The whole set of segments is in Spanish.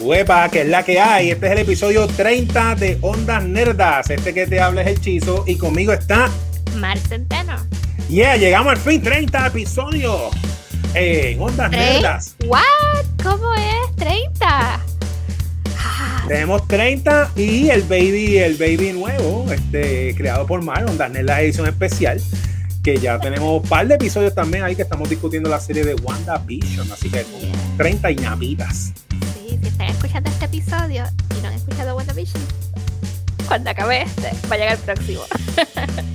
Huepa, que es la que hay. Este es el episodio 30 de Ondas Nerdas. Este que te habla es el Chizo y conmigo está Mar Centeno. Yeah, llegamos al fin, 30 episodios en Ondas Nerdas. ¿What? ¿Cómo es 30? Tenemos 30 y el baby, el baby nuevo, este, creado por Mar, Ondas Nerdas edición especial. Que ya tenemos un par de episodios también ahí que estamos discutiendo la serie de WandaVision. Así que 30 y ñapitas. Si están escuchando este episodio y no han escuchado WandaVision, cuando acabe este, va a llegar el próximo.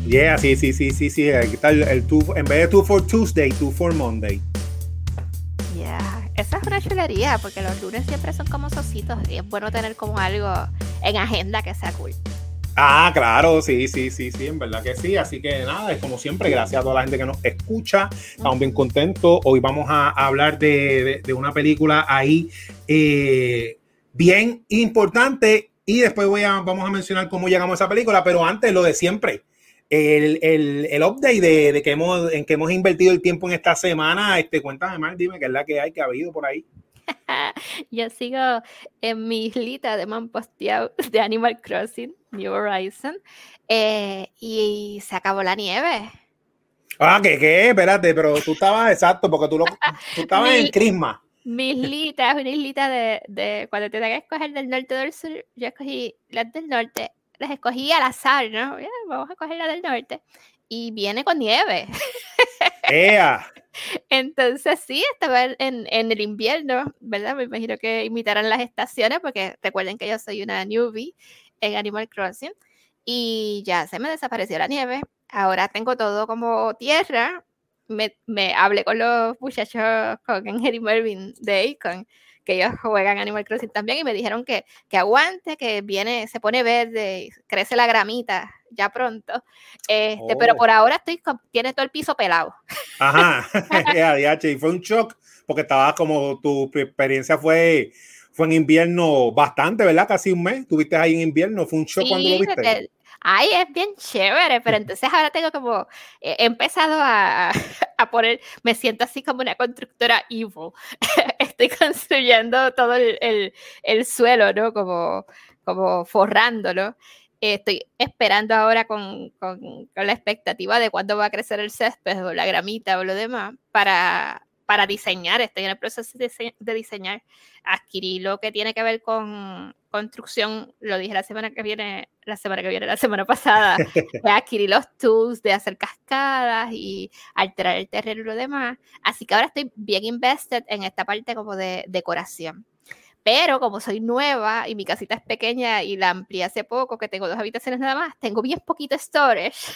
Yeah, sí, sí, sí, sí, sí. Aquí está el, el two- en vez de two for Tuesday, two for Monday. Yeah, esa es una chulería porque los lunes siempre son como sositos y es bueno tener como algo en agenda que sea cool. Ah, claro, sí, sí, sí, sí, en verdad que sí. Así que nada, es como siempre, gracias a toda la gente que nos escucha. Estamos bien contentos. Hoy vamos a hablar de, de- una película ahí eh, bien importante y después voy a, vamos a mencionar cómo llegamos a esa película, pero antes lo de siempre. El, el, el update de, de que hemos, en que hemos invertido el tiempo en esta semana, este, cuéntame más, dime qué es la que hay que ha habido por ahí. Yo sigo en mi islita de man posteado de Animal Crossing, New Horizon, eh, y se acabó la nieve. Ah, ¿qué, qué? Espérate, pero tú estabas exacto, porque tú, lo, tú estabas en Mi- Crisma. Mi islita es una islita de, de cuando te que escoger del norte o del sur, yo escogí las del norte, las escogí al azar, ¿no? Ya, vamos a coger la del norte. Y viene con nieve. ¡Ea! Entonces sí, estaba en, el invierno, ¿verdad? Me imagino que imitarán las estaciones, porque recuerden que yo soy una newbie en Animal Crossing. Y ya se me desapareció la nieve. Ahora tengo todo como tierra. Me, hablé con los muchachos, con Angel y Mervin de Akon, que ellos juegan Animal Crossing también, y me dijeron que, que aguante, que viene, se pone verde, crece la gramita ya pronto. Este, Pero Oh. por ahora estoy con- tiene todo el piso pelado. Ajá, y fue un shock porque estabas como tu experiencia fue, fue en invierno bastante, ¿verdad? Casi un mes. Tuviste ahí en invierno, fue un shock cuando lo Sí, viste. Ay, es bien chévere, pero entonces ahora tengo como, he empezado a, a poner, me siento así como una constructora evil. Estoy construyendo todo el, el- el suelo, ¿no? Como, como forrándolo. Eh, Estoy esperando ahora con, con- con la expectativa de cuándo va a crecer el césped o la gramita o lo demás para, para diseñar. Estoy en el proceso de, dise- de diseñar. Adquirí lo que tiene que ver con construcción, lo dije la semana que viene, la semana que viene, la semana pasada, que adquirí los tools de hacer cascadas y alterar el terreno y lo demás. Así que ahora estoy bien invested en esta parte como de decoración. Pero como soy nueva y mi casita es pequeña y la amplié hace poco, que tengo dos habitaciones nada más, tengo bien poquito storage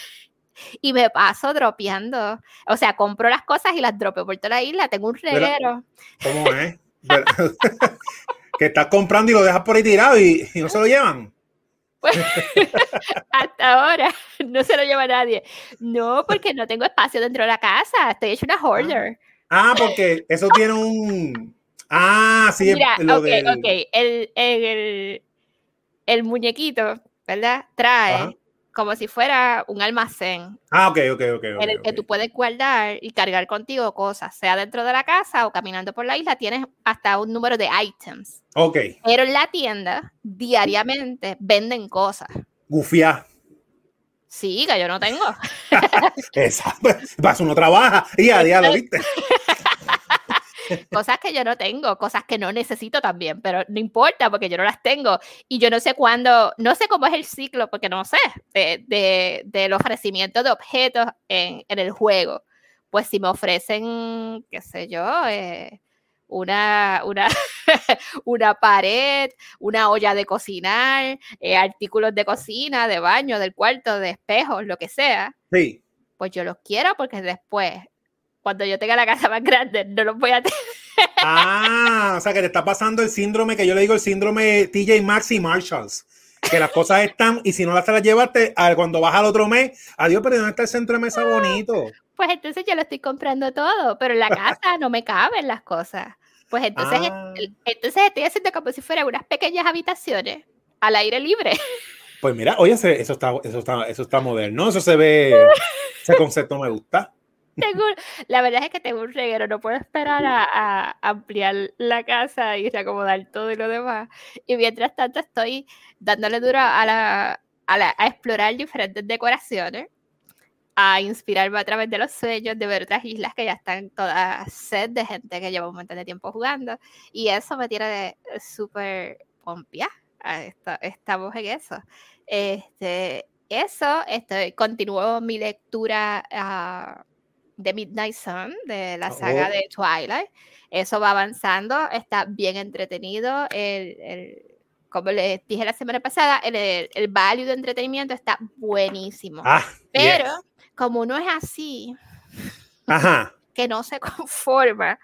y me paso dropeando. O sea, compro las cosas y las dropeo por toda la isla. Tengo un reguero. ¿Cómo es? Que estás comprando y lo dejas por ahí tirado y, y no se lo llevan. Pues, hasta ahora no se lo lleva nadie. No, porque no tengo espacio dentro de la casa. Estoy hecha una hoarder. Ah, porque eso tiene un. Ah, sí, Mira, lo del-. El, el, el muñequito, ¿verdad? Trae Ajá. como si fuera un almacén Ah, ok, ok, ok. en el que tú puedes guardar y cargar contigo cosas, sea dentro de la casa o caminando por la isla. Tienes hasta un número de items. Ok, Pero en la tienda, diariamente venden cosas. gufia. Sí, que yo no tengo. Para eso uno trabaja y a día lo viste. Cosas que yo no tengo, cosas que no necesito también, pero no importa porque yo no las tengo y yo no sé cuándo, no sé cómo es el ciclo, porque no sé, de, de, del ofrecimiento de objetos en, en el juego. Pues si me ofrecen, qué sé yo, eh, una, una, una pared, una olla de cocinar, eh, artículos de cocina, de baño, del cuarto, de espejos, lo que sea, Sí. pues yo los quiero porque después, cuando yo tenga la casa más grande, no los voy a tener. Ah, o sea que te está pasando el síndrome que yo le digo el síndrome TJ Maxx y Marshalls. Que las cosas están y si no las te las llevaste, cuando vas al otro mes, adiós, pero ¿dónde está el centro de mesa bonito? Pues entonces yo lo estoy comprando todo, pero en la casa no me caben las cosas. Pues entonces, Ah. entonces estoy haciendo como si fueran unas pequeñas habitaciones al aire libre. Pues mira, oye, eso está, eso está, eso está moderno, eso se ve, ese concepto me gusta. Tengo, la verdad es que tengo un reguero, no puedo esperar a, ampliar la casa y reacomodar todo y lo demás. Y mientras tanto estoy dándole duro a, la, a, explorar diferentes decoraciones, a inspirarme a través de los sueños, de ver otras islas que ya están todas sed de gente que lleva un montón de tiempo jugando. Y eso me tiene súper pompia. Estamos en eso. Este, eso, estoy, continuó mi lectura uh, de Midnight Sun, de la saga oh. de Twilight. Eso va avanzando, está bien entretenido. El, el, como les dije la semana pasada, el, el, value de entretenimiento está buenísimo. Ah, Pero como no es así, que no se conforma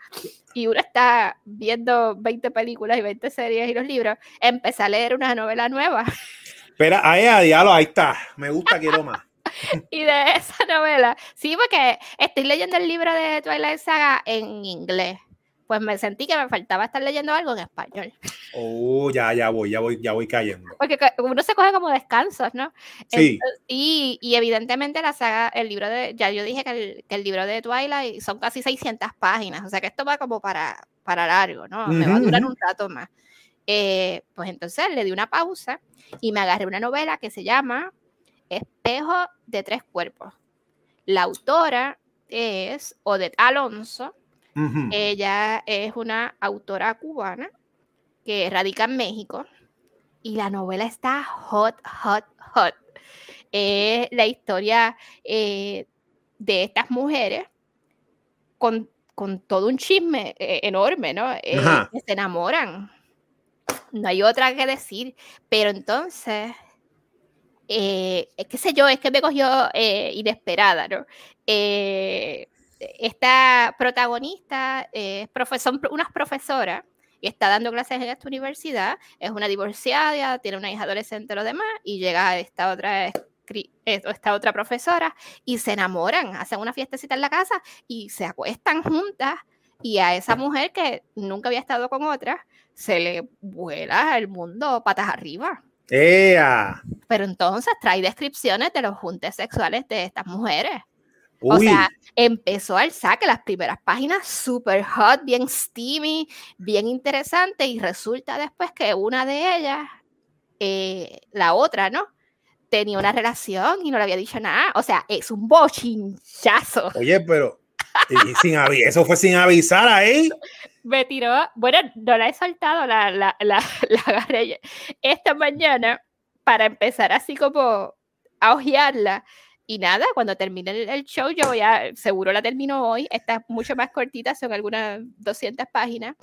y uno está viendo 20 películas y 20 series y los libros, empecé a leer una novela nueva. Espera, ahí, diálogo, ahí está. Me gusta, quiero más. y de esa novela, sí, porque estoy leyendo el libro de Twilight Saga en inglés. Pues me sentí que me faltaba estar leyendo algo en español. Oh, ya, ya voy, ya voy, ya voy cayendo. Porque uno se coge como descansos, ¿no? Sí. y, y, evidentemente la saga, el libro de, ya yo dije que el, que el, libro de Twilight son casi 600 páginas, o sea que esto va como para, para largo, ¿no? Me va a durar un rato más. Eh, pues entonces le di una pausa y me agarré una novela que se llama Espejo de tres cuerpos. La autora es Odette Alonso. Ella es una autora cubana que radica en México y la novela está hot, hot, hot. Es la historia eh, de estas mujeres con, todo un chisme eh, enorme, ¿no? que se enamoran no hay otra que decir, pero entonces, eh, qué sé yo, es que me cogió eh, inesperada, ¿no? Eh, esta protagonista es profesor, una profesora y está dando clases en esta universidad, es una divorciada, tiene una hija adolescente lo demás, y llega esta otra esta otra profesora y se enamoran, hacen una fiestecita en la casa y se acuestan juntas y a esa mujer que nunca había estado con otra, se le vuela el mundo patas arriba. ¡Ea! Pero entonces trae descripciones de los juntes sexuales de estas mujeres. O sea, empezó al saque las primeras páginas super hot, bien steamy, bien interesante, y resulta después que una de ellas, eh, la otra, ¿no? Tenía una relación y no le había dicho nada. O sea, es un bochinchazo. Oye, pero y sin eso fue sin avisar ahí. Me tiró, bueno, no la he soltado, la, la, la, la agarré esta mañana para empezar así como a ojearla. Y nada, cuando termine el, show, yo voy a, seguro la termino hoy, está mucho más cortita, son algunas 200 páginas.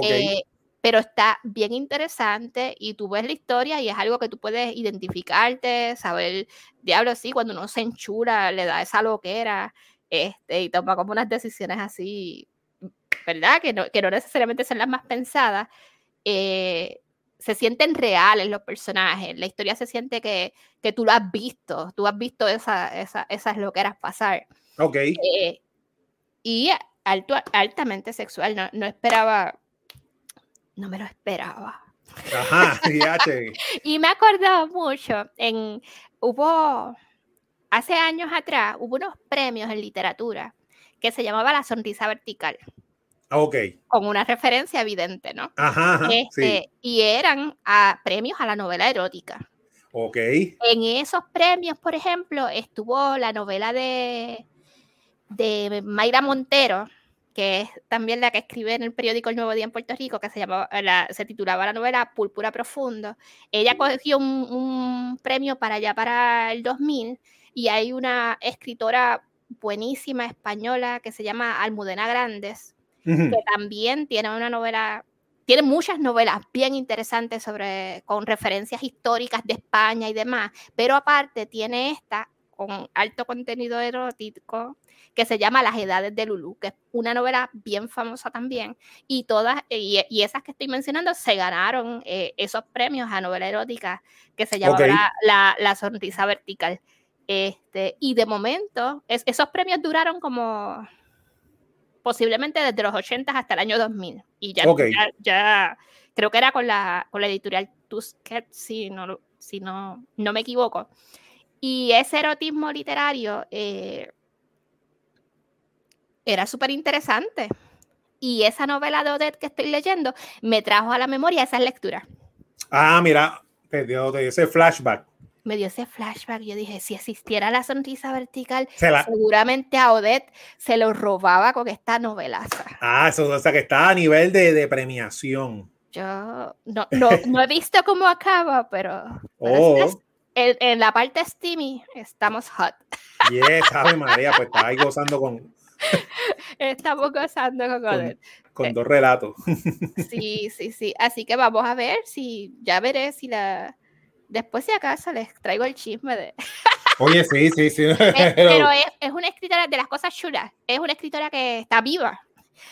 Eh, pero está bien interesante y tú ves la historia y es algo que tú puedes identificarte, saber, diablo, sí, cuando uno se enchura, le da esa loquera este, y toma como unas decisiones así, ¿verdad? Que no, que no necesariamente son las más pensadas, eh, se sienten reales los personajes, la historia se siente que, que tú lo has visto, tú has visto esa, esa, esas loqueras pasar. Ok. Eh, y alto, altamente sexual, no, no esperaba, no me lo esperaba. Ajá, y me acordaba mucho en, hubo, hace años atrás hubo unos premios en literatura que se llamaba La Sonrisa Vertical. Ah, ok. Con una referencia evidente, ¿no? Ajá, este, Y eran a premios a la novela erótica. Ok. En esos premios, por ejemplo, estuvo la novela de, de Mayra Montero, que es también la que escribe en el periódico El Nuevo Día en Puerto Rico, que se, llamaba, la, se titulaba la novela Púrpura Profundo. Ella cogió un, un premio para allá para el 2000 y hay una escritora buenísima española que se llama Almudena Grandes, que también tiene una novela, tiene muchas novelas bien interesantes sobre, con referencias históricas de España y demás, pero aparte tiene esta con alto contenido erótico que se llama Las Edades de Lulú, que es una novela bien famosa también, y todas, y, esas que estoy mencionando se ganaron eh, esos premios a novela erótica que se llama la, la Sonrisa Vertical. Este, y de momento, esos premios duraron como posiblemente desde los 80 hasta el año 2000. Y ya, ya, creo que era con la, con la editorial Tusquets, si, no, si no, no me equivoco. Y ese erotismo literario, eh, era súper interesante. Y esa novela de Odette que estoy leyendo me trajo a la memoria esa lectura. Ah, mira, te dio, ese flashback. Me dio ese flashback. Yo dije, si existiera la sonrisa vertical, seguramente a Odette se lo robaba con esta novelaza. Ah, eso, o sea que está a nivel de, premiación. Yo no, no, he visto cómo acaba, pero, oh. en, la parte steamy estamos hot. Yes, Ave María, pues está ahí gozando con, Estamos gozando con, con, dos relatos. Sí, sí, sí. Así que vamos a ver si, ya veré si la... Después si acaso les traigo el chisme de... Oye, sí, sí, sí. pero es, una escritora de las cosas chulas. Es una escritora que está viva.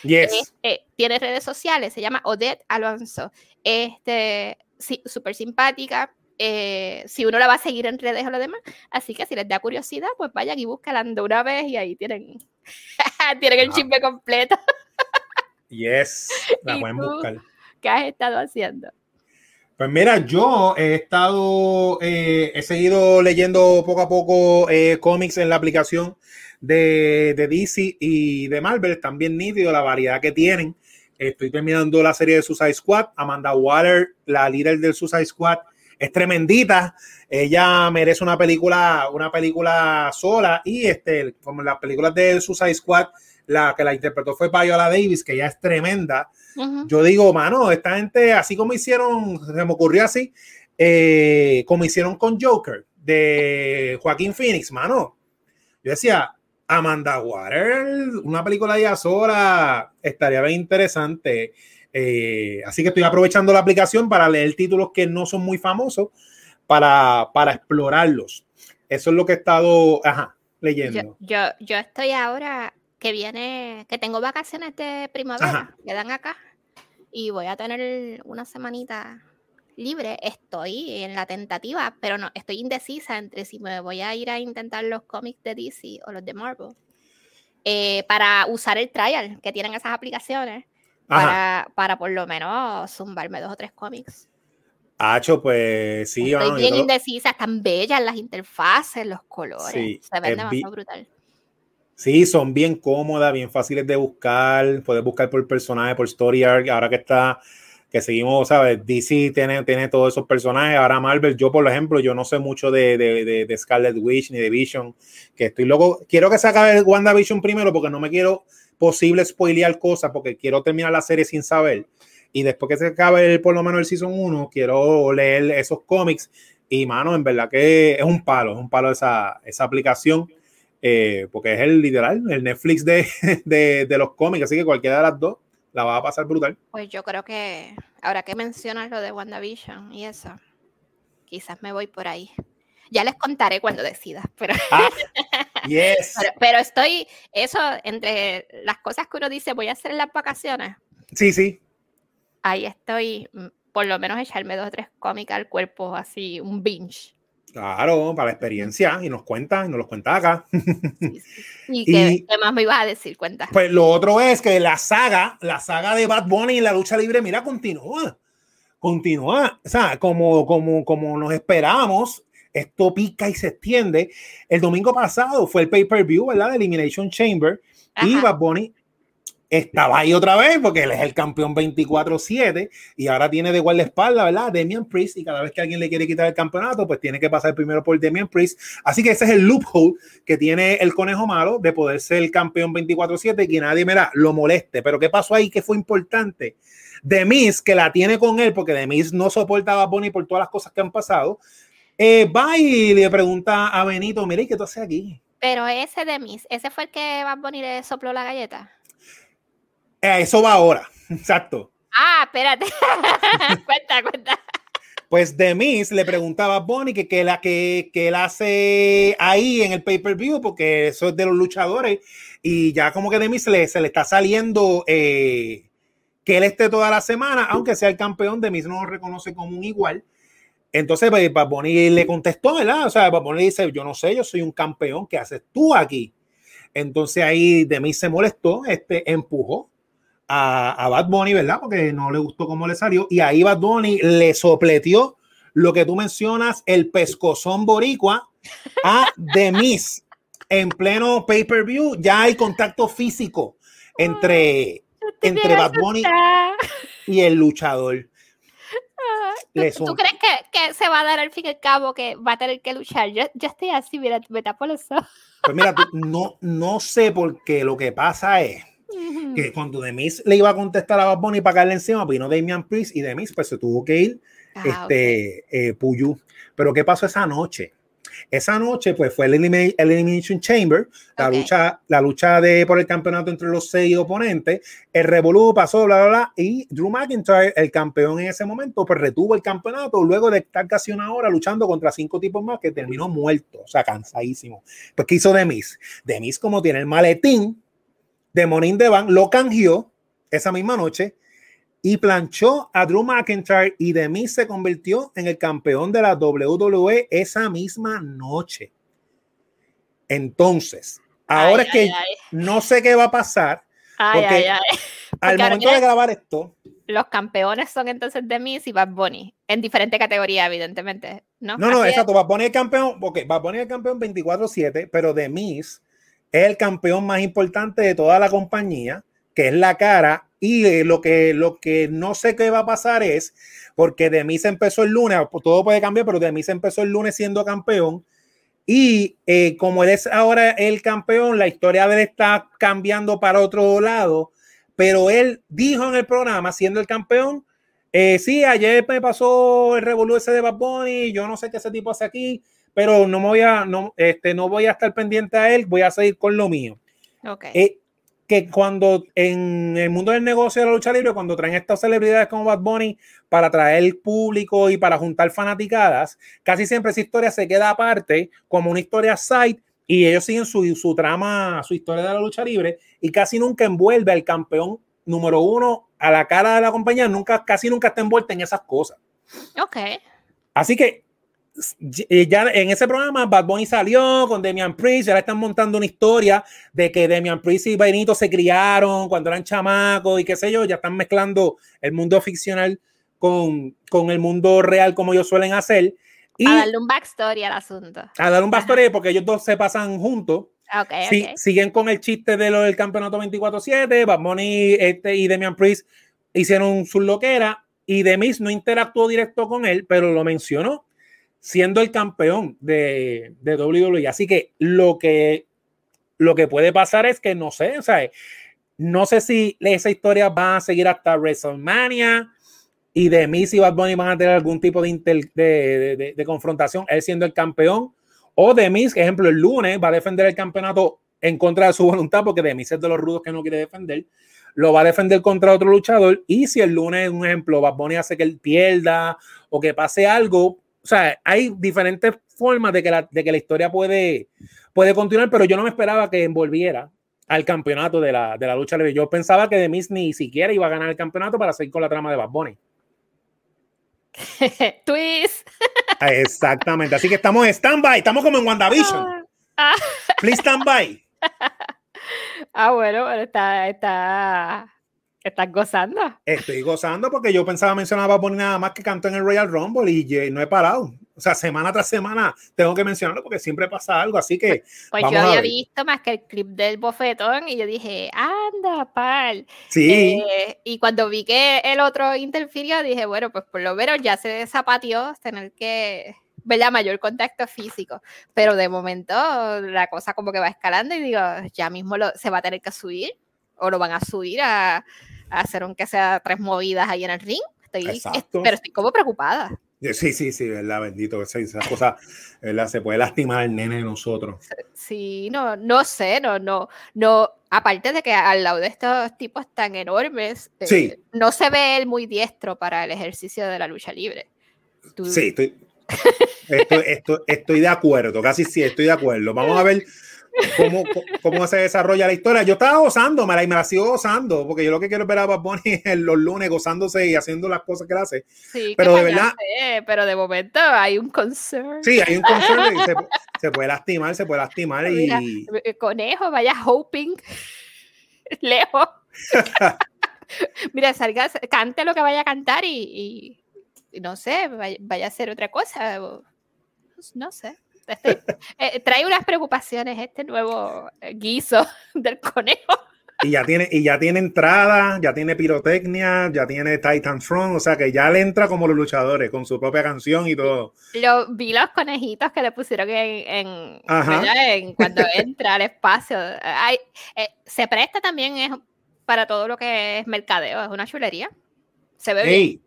Yes. Eh, tiene redes sociales, se llama Odette Alonso. Este, sí, súper simpática, eh, si uno la va a seguir en redes o lo demás. Así que si les da curiosidad, pues vayan y búscala de una vez y ahí tienen, tienen el chisme completo. yes, la pueden buscar. ¿Qué has estado haciendo? Pues mira, yo he estado, eh, he seguido leyendo poco a poco eh, cómics en la aplicación de, de, DC y de Marvel, también nítido la variedad que tienen. Estoy terminando la serie de Suicide Squad. Amanda Waller, la líder del Suicide Squad, es tremendita. Ella merece una película, una película sola. Y este, como las películas de Suicide Squad, la que la interpretó fue Viola Davis, que ella es tremenda. Yo digo, mano, esta gente, así como hicieron, se me ocurrió así, eh, como hicieron con Joker de Joaquín Phoenix, mano. Yo decía, Amanda Water, una película de sola, estaría bien interesante. Eh, así que estoy aprovechando la aplicación para leer títulos que no son muy famosos para, para explorarlos. Eso es lo que he estado leyendo. Yo, yo, estoy ahora que viene, que tengo vacaciones de primavera, que dan acá, y voy a tener una semanita libre. Estoy en la tentativa, pero no, estoy indecisa entre si me voy a ir a intentar los cómics de DC o los de Marvel. Eh, para usar el trial que tienen esas aplicaciones para, para, por lo menos zumbarme dos o tres cómics. Hacho, pues sí. Estoy bien indecisa, están bellas las interfaces, los colores. se ven demasiado brutal. Sí, son bien cómodas, bien fáciles de buscar. Puedes buscar por personaje, por story arc. Ahora que está, que seguimos, ¿sabes? DC tiene, tiene todos esos personajes. Ahora Marvel, yo por ejemplo, yo no sé mucho de, de, de, Scarlet Witch ni de Vision. Que estoy loco. Quiero que se acabe WandaVision primero porque no me quiero posible spoilear cosas porque quiero terminar la serie sin saber. Y después que se acabe por lo menos el season 1, quiero leer esos cómics. Y mano, en verdad que es un palo, es un palo esa, esa aplicación. Eh, porque es el literal, el Netflix de, de, de, los cómics, así que cualquiera de las dos la va a pasar brutal. Pues yo creo que ahora que mencionas lo de WandaVision y eso, quizás me voy por ahí. Ya les contaré cuando decida, pero, ah, yes. pero, estoy, eso, entre las cosas que uno dice, voy a hacer en las vacaciones. Sí, sí. Ahí estoy, mm, por lo menos echarme dos o tres cómicas al cuerpo, así, un binge. Claro, para la experiencia, y nos cuenta, y nos los cuenta acá. ¿Y, qué, más me ibas a decir? Cuenta. Pues lo otro es que la saga, la saga de Bad Bunny en la lucha libre, mira, continúa. Continúa. O sea, como, como, como nos esperábamos, esto pica y se extiende. El domingo pasado fue el pay-per-view, ¿verdad? De Elimination Chamber. Y Bad Bunny estaba ahí otra vez porque él es el campeón 24-7 y ahora tiene de guardaespaldas, ¿verdad? Demian Priest y cada vez que alguien le quiere quitar el campeonato, pues tiene que pasar primero por Demian Priest. Así que ese es el loophole que tiene el conejo malo de poder ser el campeón 24-7 y que nadie, mira, lo moleste. Pero ¿qué pasó ahí que fue importante? Demis, que la tiene con él, porque Demis no soportaba a Bunny por todas las cosas que han pasado, eh, va y le pregunta a Benito, mire, ¿qué tú haces aquí? Pero ese de Miss, ¿ese fue el que Bad Bunny le sopló la galleta? Eh, eso va ahora, exacto. Ah, espérate. cuenta, cuenta. Pues Demis le preguntaba a Bonnie que, la, que, que él hace ahí en el pay-per-view, porque eso es de los luchadores, y ya como que Demis le, se le está saliendo eh, que él esté toda la semana, aunque sea el campeón, Demis no lo reconoce como un igual, entonces, pues, le contestó, ¿verdad? O sea, Bad dice, yo no sé, yo soy un campeón, ¿qué haces tú aquí? Entonces ahí de mí se molestó, este empujó a, a, Bad Bunny, ¿verdad? Porque no le gustó cómo le salió. Y ahí Bad Bunny le sopleteó lo que tú mencionas, el pescozón boricua a Demis. en pleno pay-per-view, ya hay contacto físico entre, entre Bad Bunny y el luchador. ¿Tú, crees que, se va a dar al fin y al cabo que va a tener que luchar? Yo, estoy así, mira, me tapo los ojos. Pues mira, no, no sé por qué lo que pasa es que cuando Demis le iba a contestar a Bad Bunny para caerle encima, vino Damian Priest y Demis pues se tuvo que ir ah, este, eh, Puyu. Pero ¿qué pasó esa noche? Esa noche, pues fue el, Elimination Chamber, la, lucha, la lucha de, por el campeonato entre los seis oponentes. El Revolú pasó, bla, bla, bla. Y Drew McIntyre, el campeón en ese momento, pues retuvo el campeonato luego de estar casi una hora luchando contra cinco tipos más que terminó muerto, o sea, cansadísimo. Pues, ¿qué hizo Demis? Demis, como tiene el maletín de Monin Devan, lo canjeó esa misma noche y planchó a Drew McIntyre y de mí se convirtió en el campeón de la WWE esa misma noche. Entonces, ahora es que no sé qué va a pasar, porque, al momento de grabar esto, los campeones son entonces de Miz y Bad Bunny, en diferente categoría, evidentemente. No, no, no exacto. Bad Bunny es campeón, porque Bad Bunny es campeón 24-7, pero de Miz es el campeón más importante de toda la compañía, que es la cara y eh, lo que, lo que no sé qué va a pasar es, porque de mí se empezó el lunes, todo puede cambiar, pero de mí se empezó el lunes siendo campeón. Y eh, como él es ahora el campeón, la historia de él está cambiando para otro lado. Pero él dijo en el programa, siendo el campeón, eh, sí, ayer me pasó el revolú ese de Bad Bunny, yo no sé qué ese tipo hace aquí, pero no me voy a, no, este, no voy a estar pendiente a él, voy a seguir con lo mío. Okay. Eh, que cuando en el mundo del negocio de la lucha libre, cuando traen estas celebridades como Bad Bunny para traer público y para juntar fanaticadas, casi siempre esa historia se queda aparte como una historia side y ellos siguen su, su trama, su historia de la lucha libre y casi nunca envuelve al campeón número uno a la cara de la compañía, nunca, casi nunca está envuelta en esas cosas. Ok. Así que ya en ese programa Bad Bunny salió con Damian Priest, ya están montando una historia de que Damian Priest y Benito se criaron cuando eran chamacos y qué sé yo, ya están mezclando el mundo ficcional con, con el mundo real como ellos suelen hacer. Y a darle un backstory al asunto. A darle un backstory porque ellos dos se pasan juntos. Okay, Siguen con el chiste de lo del campeonato 24-7, Bad Bunny este, y Damian Priest hicieron su loquera y Demis no interactuó directo con él, pero lo mencionó siendo el campeón de, de WWE. Así que lo que lo que puede pasar es que no sé, o no sé si esa historia va a seguir hasta WrestleMania y de mí si Bad Bunny van a tener algún tipo de, de, de, confrontación, él siendo el campeón, o de mí, ejemplo, el lunes va a defender el campeonato en contra de su voluntad, porque de mí es de los rudos que no quiere defender, lo va a defender contra otro luchador, y si el lunes, un ejemplo, Bad Bunny hace que él pierda o que pase algo, o sea, hay diferentes formas de que la, de que la historia puede, puede continuar, pero yo no me esperaba que envolviera al campeonato de la, de la lucha libre. Yo pensaba que Demis ni siquiera iba a ganar el campeonato para seguir con la trama de Bad Bunny. Twist. Ah, exactamente. Así que estamos en stand-by. Estamos como en WandaVision. Ah. Please stand by. Ah, bueno, pero está, está, ¿Estás gozando? Estoy gozando porque yo pensaba mencionar a Bunny nada más que cantó en el Royal Rumble y no he parado. O sea, semana tras semana tengo que mencionarlo porque siempre pasa algo, así que. Pues yo había visto más que el clip del bofetón y yo dije, anda, pal. Sí. Eh, y cuando vi que el otro interfirió, dije, bueno, pues por lo menos ya se zapatió tener que ver la mayor contacto físico. Pero de momento la cosa como que va escalando y digo, ya mismo lo, se va a tener que subir o lo van a subir a hacer aunque sea tres movidas ahí en el ring. Estoy, pero estoy como preocupada. Sí, sí, sí, ¿verdad? Bendito esas cosas, ¿verdad? Se puede lastimar el nene de nosotros. Sí, no, no sé, no, no, no, aparte de que al lado de estos tipos tan enormes, eh, no se ve él muy diestro para el ejercicio de la lucha libre. Sí, estoy, estoy, estoy, de acuerdo, casi sí, estoy de acuerdo. Vamos a ver cómo, cómo se desarrolla la historia. Yo estaba gozando, la, me la sigo gozando, porque yo lo que quiero ver a Bad Bunny los lunes gozándose y haciendo las cosas que hace. Sí, pero de verdad. pero de momento hay un concern. Sí, hay un concern. se, se, puede lastimar, se puede lastimar. y... Eh, conejo, vaya hoping. Lejos. Mira, salga, cante lo que vaya a cantar y, y, no sé, vaya, vaya, a hacer otra cosa. No sé. Eh, trae unas preocupaciones este nuevo eh, guiso del conejo. Y ya tiene, y ya tiene entrada, ya tiene pirotecnia, ya tiene Titan Front, o sea que ya le entra como los luchadores, con su propia canción y todo. Lo, vi los conejitos que le pusieron en, en, cuando entra al espacio. Hay, eh, se presta también es, para todo lo que es mercadeo, es una chulería. Se ve bien.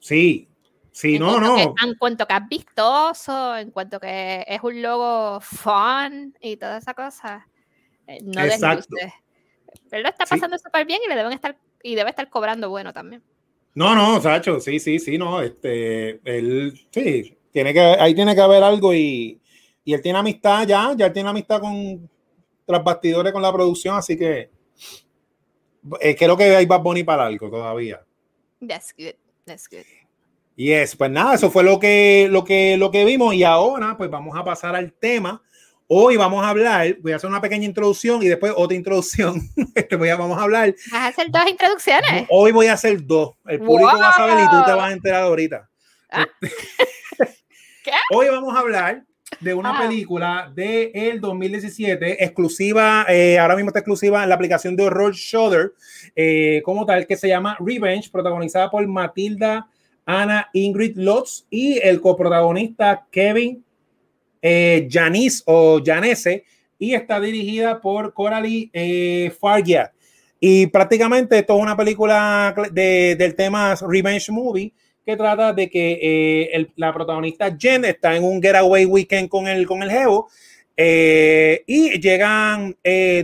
Sí, sí, no, no. en cuanto que es vistoso, en cuanto que es un logo fun y toda esa cosa, eh, no Exacto. Él lo está pasando súper bien y le deben estar y debe estar cobrando bueno también. No, no, Sacho, sí, sí, sí, no, este, él, sí, tiene que, ahí tiene que haber algo y, y él tiene amistad ya, ya tiene amistad con tras bastidores con la producción, así que eh, creo que hay Bad Bunny para algo todavía. That's good, that's good. Yes, pues nada, eso fue lo que, lo que, lo que vimos y ahora pues vamos a pasar al tema Hoy vamos a hablar, voy a hacer una pequeña introducción y después otra introducción. Este, voy a, vamos a hablar. ¿Vas a hacer dos introducciones? Hoy voy a hacer dos. El público va a saber y tú te vas a enterar ahorita. Ah. ¿Qué? Hoy vamos a hablar de una ah. película del el 2017, exclusiva, eh, ahora mismo está exclusiva en la aplicación de horror Shudder, eh, como tal, que se llama Revenge, protagonizada por Matilda Ana Ingrid Lotz y el coprotagonista Kevin eh, Janice o Janese y está dirigida por Coralie eh, Fargia. Y prácticamente esto es una película de, del tema Revenge Movie que trata de que eh, la protagonista Jen está en un getaway weekend con el, con el eh, y llegan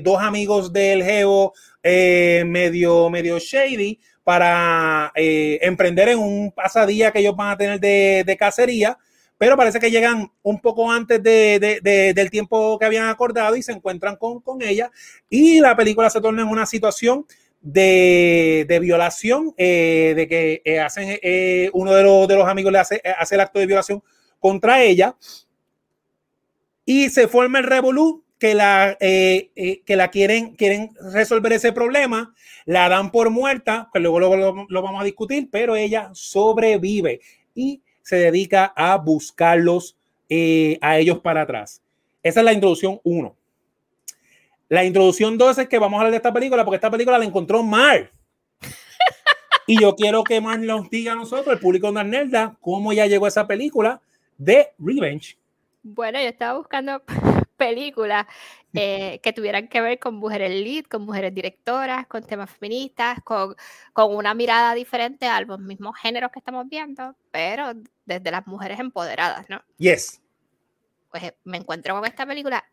dos amigos del Geo medio, medio shady para emprender en un pasadía que ellos van a tener de, de cacería pero parece que llegan un poco antes del tiempo que habían acordado y se encuentran con, ella y la película se torna en una situación de, violación, eh, de que eh, hacen, eh, uno de los, de los amigos le hace, hace el acto de violación contra ella y se forma el revolú que la, que la quieren, quieren resolver ese problema, la dan por muerta, que luego lo, lo, vamos a discutir, pero ella sobrevive y se dedica a buscarlos eh, a ellos para atrás. Esa es la introducción 1. La introducción 2 es que vamos a hablar de esta película porque esta película la encontró Mar. Y yo quiero que Mar nos diga a nosotros, el público de Nerda, cómo ya llegó esa película de Revenge. Bueno, yo estaba buscando películas eh, que tuvieran que ver con mujeres lead, con mujeres directoras, con temas feministas, con, con una mirada diferente a los mismos géneros que estamos viendo, pero desde las mujeres empoderadas, ¿no? Yes. Pues eh, me encuentro con esta película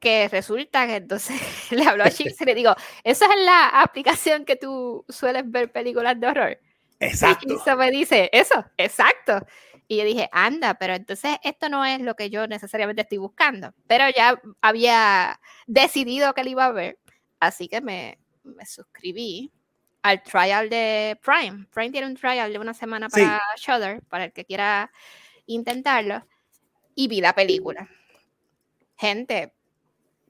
que resulta que entonces le hablo a Chicks y le digo, ¿esa es la aplicación que tú sueles ver películas de horror? Exacto. Y eso me dice, eso, exacto. Y yo dije, anda, pero entonces esto no es lo que yo necesariamente estoy buscando. Pero ya había decidido que lo iba a ver, así que me, me suscribí al trial de Prime. Prime tiene un trial de una semana para Shudder, para el que quiera intentarlo, y vi la película. Gente,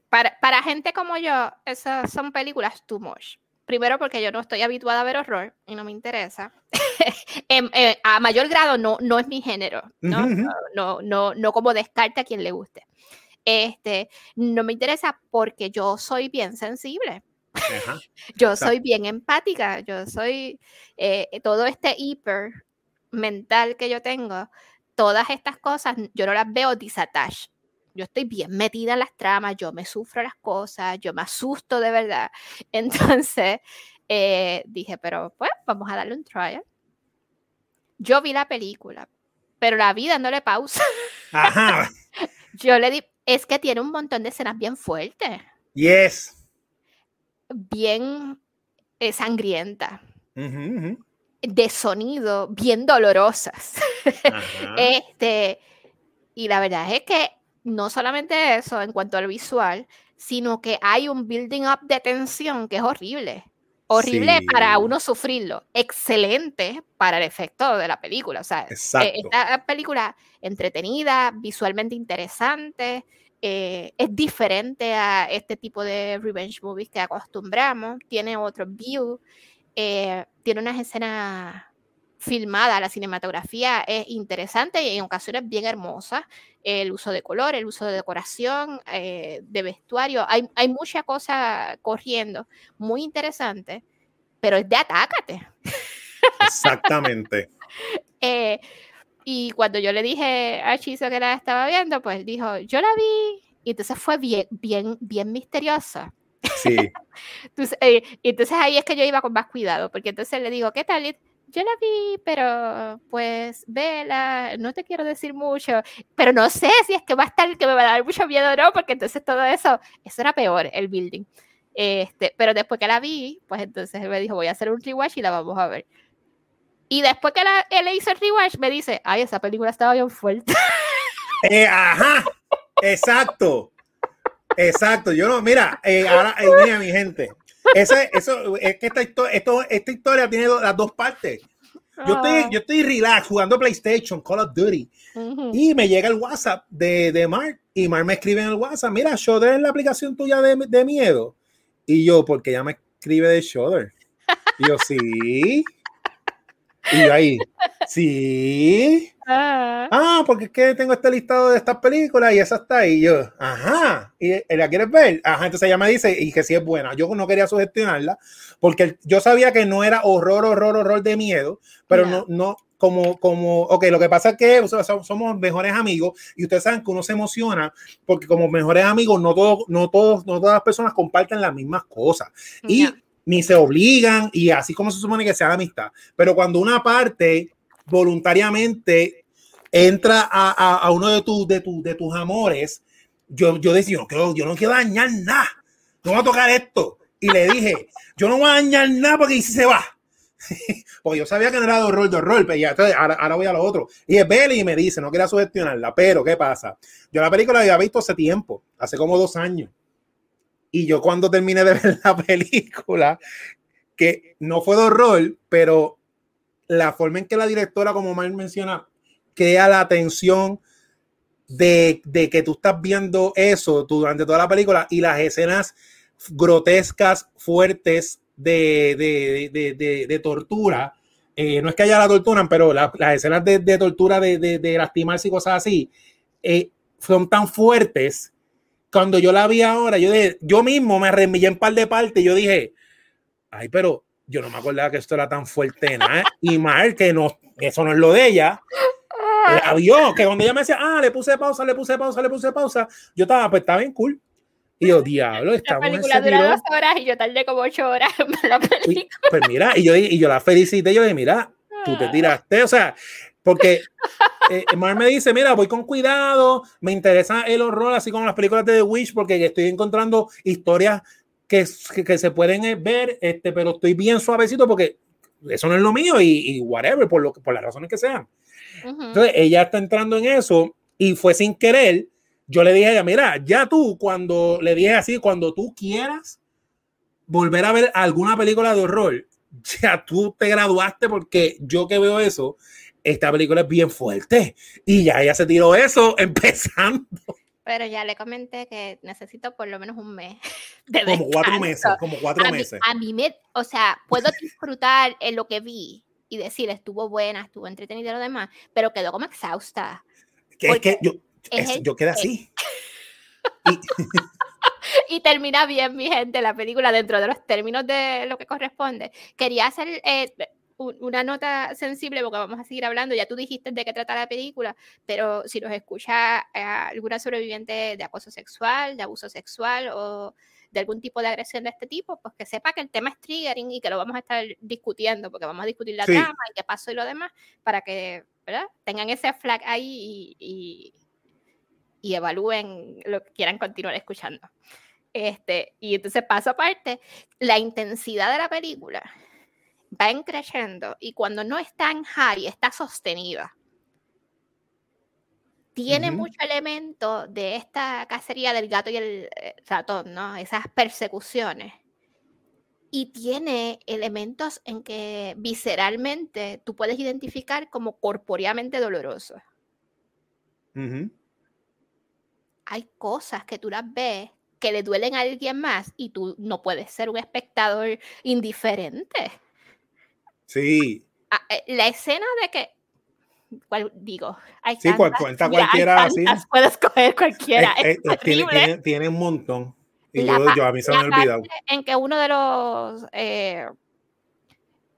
para, para gente como yo, esas son películas too much. Primero porque yo no estoy habituada a ver horror y no me interesa. Eh, a mayor grado no, no es mi género, ¿no? no, no, no, como descarte a quien le guste. Este, no me interesa porque yo soy bien sensible. yo soy bien empática, yo soy eh, todo este hiper mental que yo tengo, todas estas cosas yo no las veo disattached. Yo estoy bien metida en las tramas, yo me sufro las cosas, yo me asusto de verdad. Entonces eh, dije, pero pues vamos a darle un trial. Yo vi la película, pero la vi dándole pausa. Ajá. Yo le di, es que tiene un montón de escenas bien fuertes. Yes. Bien eh, sangrienta. De sonido, bien dolorosas. este, y la verdad es que no solamente eso en cuanto al visual, sino que hay un building up de tensión que es horrible. Horrible para uno sufrirlo, excelente para el efecto de la película. O sea, eh, esta película entretenida, visualmente interesante, eh, es diferente a este tipo de revenge movies que acostumbramos, tiene otro view, eh, tiene unas escenas filmada, la cinematografía es interesante y en ocasiones bien hermosa. El uso de color, el uso de decoración, eh, de vestuario, hay, hay mucha cosa corriendo, muy interesante, pero es de atácate. Exactamente. Eh, y cuando yo le dije a Chizo que la estaba viendo, pues dijo, yo la vi. Y entonces fue bien, bien, bien misteriosa. Sí. entonces, eh, entonces ahí es que yo iba con más cuidado, porque entonces le digo, ¿qué tal? Yo la vi, pero pues vela, no te quiero decir mucho, pero no sé si es que va a estar que me va a dar mucho miedo o no, porque entonces todo eso, eso era peor, el building. Este, pero después que la vi, pues entonces él me dijo, voy a hacer un rewatch y la vamos a ver. Y después que la, él hizo el rewatch, me dice, ay, esa película estaba bien fuerte. Eh, ajá, exacto. Exacto, yo no, mira, eh, ahora, eh, mira mi gente, ese, eso, es que esta, esto, esta historia tiene las dos partes. Yo estoy, ah. yo estoy relax jugando PlayStation, Call of Duty. Y me llega el WhatsApp de, de Mark. Y Mark me escribe en el WhatsApp: Mira, Shudder es la aplicación tuya de, de miedo. Y yo, porque ella me escribe de Shudder. Y yo, sí. Y yo ahí, sí. Ah. ah, porque es que tengo este listado de estas películas y esa está ahí. Y yo, ajá, ¿y la quieres ver? Ajá, entonces ella me dice, y que sí es buena. Yo no quería sugestionarla porque yo sabía que no era horror, horror, horror de miedo, pero no, no, como, como, ok, lo que pasa es que somos mejores amigos y ustedes saben que uno se emociona porque como mejores amigos no todos, no todos, no todas las personas comparten las mismas cosas. Y ni se obligan y así como se supone que sea la amistad. Pero cuando una parte voluntariamente entra a, uno de, tus de, tu, de tus amores, yo, yo decía, no quiero, yo no quiero dañar nada, no voy a tocar esto. Y le dije, yo no voy a dañar nada porque si se va. porque yo sabía que no era de horror, de horror, pero ya, ahora, ahora, voy a lo otro. Y es Belly y me dice, no quería sugestionarla, pero ¿qué pasa? Yo la película la había visto hace tiempo, hace como dos años. Y yo cuando terminé de ver la película, que no fue de horror, pero la forma en que la directora, como Mal menciona, crea la atención de, de, que tú estás viendo eso durante toda la película y las escenas grotescas, fuertes de, de, de, tortura. Eh, no es que haya la tortura, pero las escenas de, tortura, de, lastimarse y cosas así, eh, son tan fuertes cuando yo la vi ahora, yo, yo mismo me remillé en par de partes y yo dije, ay, pero yo no me acordaba que esto era tan fuerte, nada. Y mal que no, eso no es lo de ella. La vio, que cuando ella me decía, ah, le puse pausa, le puse pausa, le puse pausa, yo estaba, pues estaba bien cool. Y yo, diablo, estamos La película dura dos horas y yo tardé como ocho horas en la película. Pues mira, y yo, y yo la felicité, yo dije, mira, tú te tiraste, o sea, porque eh, Mar me dice, mira, voy con cuidado, me interesa el horror, así como las películas de The Witch, porque estoy encontrando historias que, que, se pueden eh, ver, este, pero estoy bien suavecito porque eso no es lo mío y, whatever, por, lo, por las razones que sean. Entonces, ella está entrando en eso y fue sin querer. Yo le dije a ella, mira, ya tú, cuando le dije así, cuando tú quieras volver a ver alguna película de horror, ya tú te graduaste porque yo que veo eso, esta película es bien fuerte. Y ya ella se tiró eso empezando. Pero ya le comenté que necesito por lo menos un mes. De como cuatro meses, como cuatro meses. a mí me, o sea, puedo disfrutar en lo que vi y decir, estuvo buena, estuvo entretenida y lo demás, pero quedó como exhausta. Que es que yo, yo quedé así. y, termina bien, mi gente, la película dentro de los términos de lo que corresponde. Quería hacer, eh, una nota sensible porque vamos a seguir hablando. Ya tú dijiste de qué trata la película, pero si nos escucha eh, alguna sobreviviente de acoso sexual, de abuso sexual o de algún tipo de agresión de este tipo, pues que sepa que el tema es triggering y que lo vamos a estar discutiendo, porque vamos a discutir la trama y qué pasó y lo demás, para que ¿verdad? tengan ese flag ahí y, y, evalúen lo que quieran continuar escuchando. Este, y entonces, paso aparte, la intensidad de la película va creciendo y cuando no está en high, está sostenida. Tiene mucho elemento de esta cacería del gato y el eh, ratón, ¿no? Esas persecuciones. Y tiene elementos en que visceralmente tú puedes identificar como corpóreamente dolorosos. Hay cosas que tú las ves que le duelen a alguien más y tú no puedes ser un espectador indiferente. Sí. eh, la escena de que cual, digo, hay sí, cuenta cualquiera así. Puedes escoger cualquiera. tiene, tiene, un montón. Y yo, yo, a mí se me ha olvidado. En que uno de los. Eh,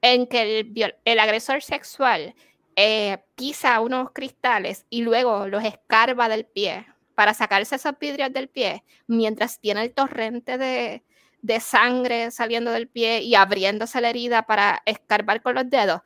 en que el, el agresor sexual eh, pisa unos cristales y luego los escarba del pie para sacarse esos vidrios del pie, mientras tiene el torrente de, de sangre saliendo del pie y abriéndose la herida para escarbar con los dedos.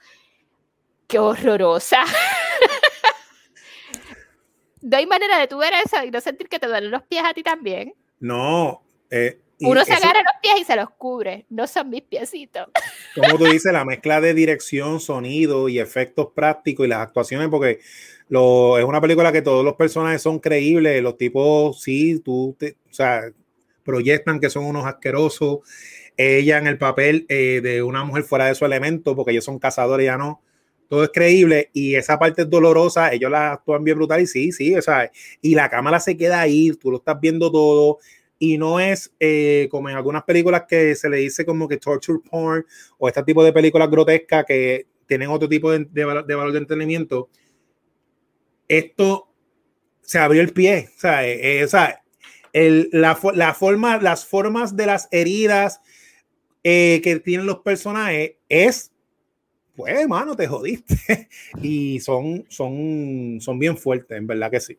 ¡Qué horrorosa! no hay manera de tú ver eso y no sentir que te duelen los pies a ti también. No. Eh, Uno se agarra los pies y se los cubre. No son mis piecitos. Como tú dices, la mezcla de dirección, sonido y efectos prácticos y las actuaciones, porque lo, es una película que todos los personajes son creíbles. Los tipos, sí, tú, o sea, proyectan que son unos asquerosos. Ella en el papel eh, de una mujer fuera de su elemento, porque ellos son cazadores, ya no todo es creíble y esa parte es dolorosa, ellos la actúan bien brutal y sí, sí, o sea, y la cámara se queda ahí, tú lo estás viendo todo y no es eh, como en algunas películas que se le dice como que torture porn o este tipo de películas grotescas que tienen otro tipo de, de, valor de entretenimiento. Esto se abrió el pie, o sea, eh, o sea el, la, la, forma, las formas de las heridas que tienen los personajes es pues, hermano, te jodiste. y son, son, son bien fuertes, en verdad que sí.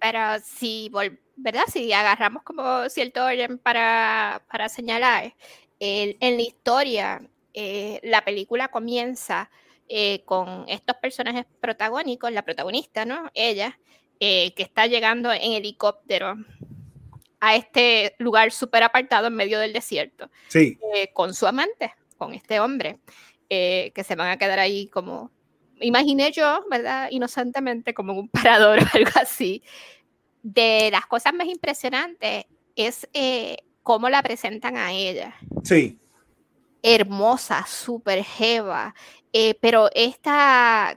Pero si, ¿verdad? Si agarramos como cierto orden para, para señalar, en la historia, eh, la película comienza eh, con estos personajes protagónicos, la protagonista, ¿no? Ella, eh, que está llegando en helicóptero a este lugar súper apartado en medio del desierto. Sí. con su amante, con este hombre. Eh, que se van a quedar ahí como, imaginé yo, ¿verdad? Inocentemente como en un parador o algo así. De las cosas más impresionantes es eh, cómo la presentan a ella. Sí. Hermosa, súper jeva, eh, pero esta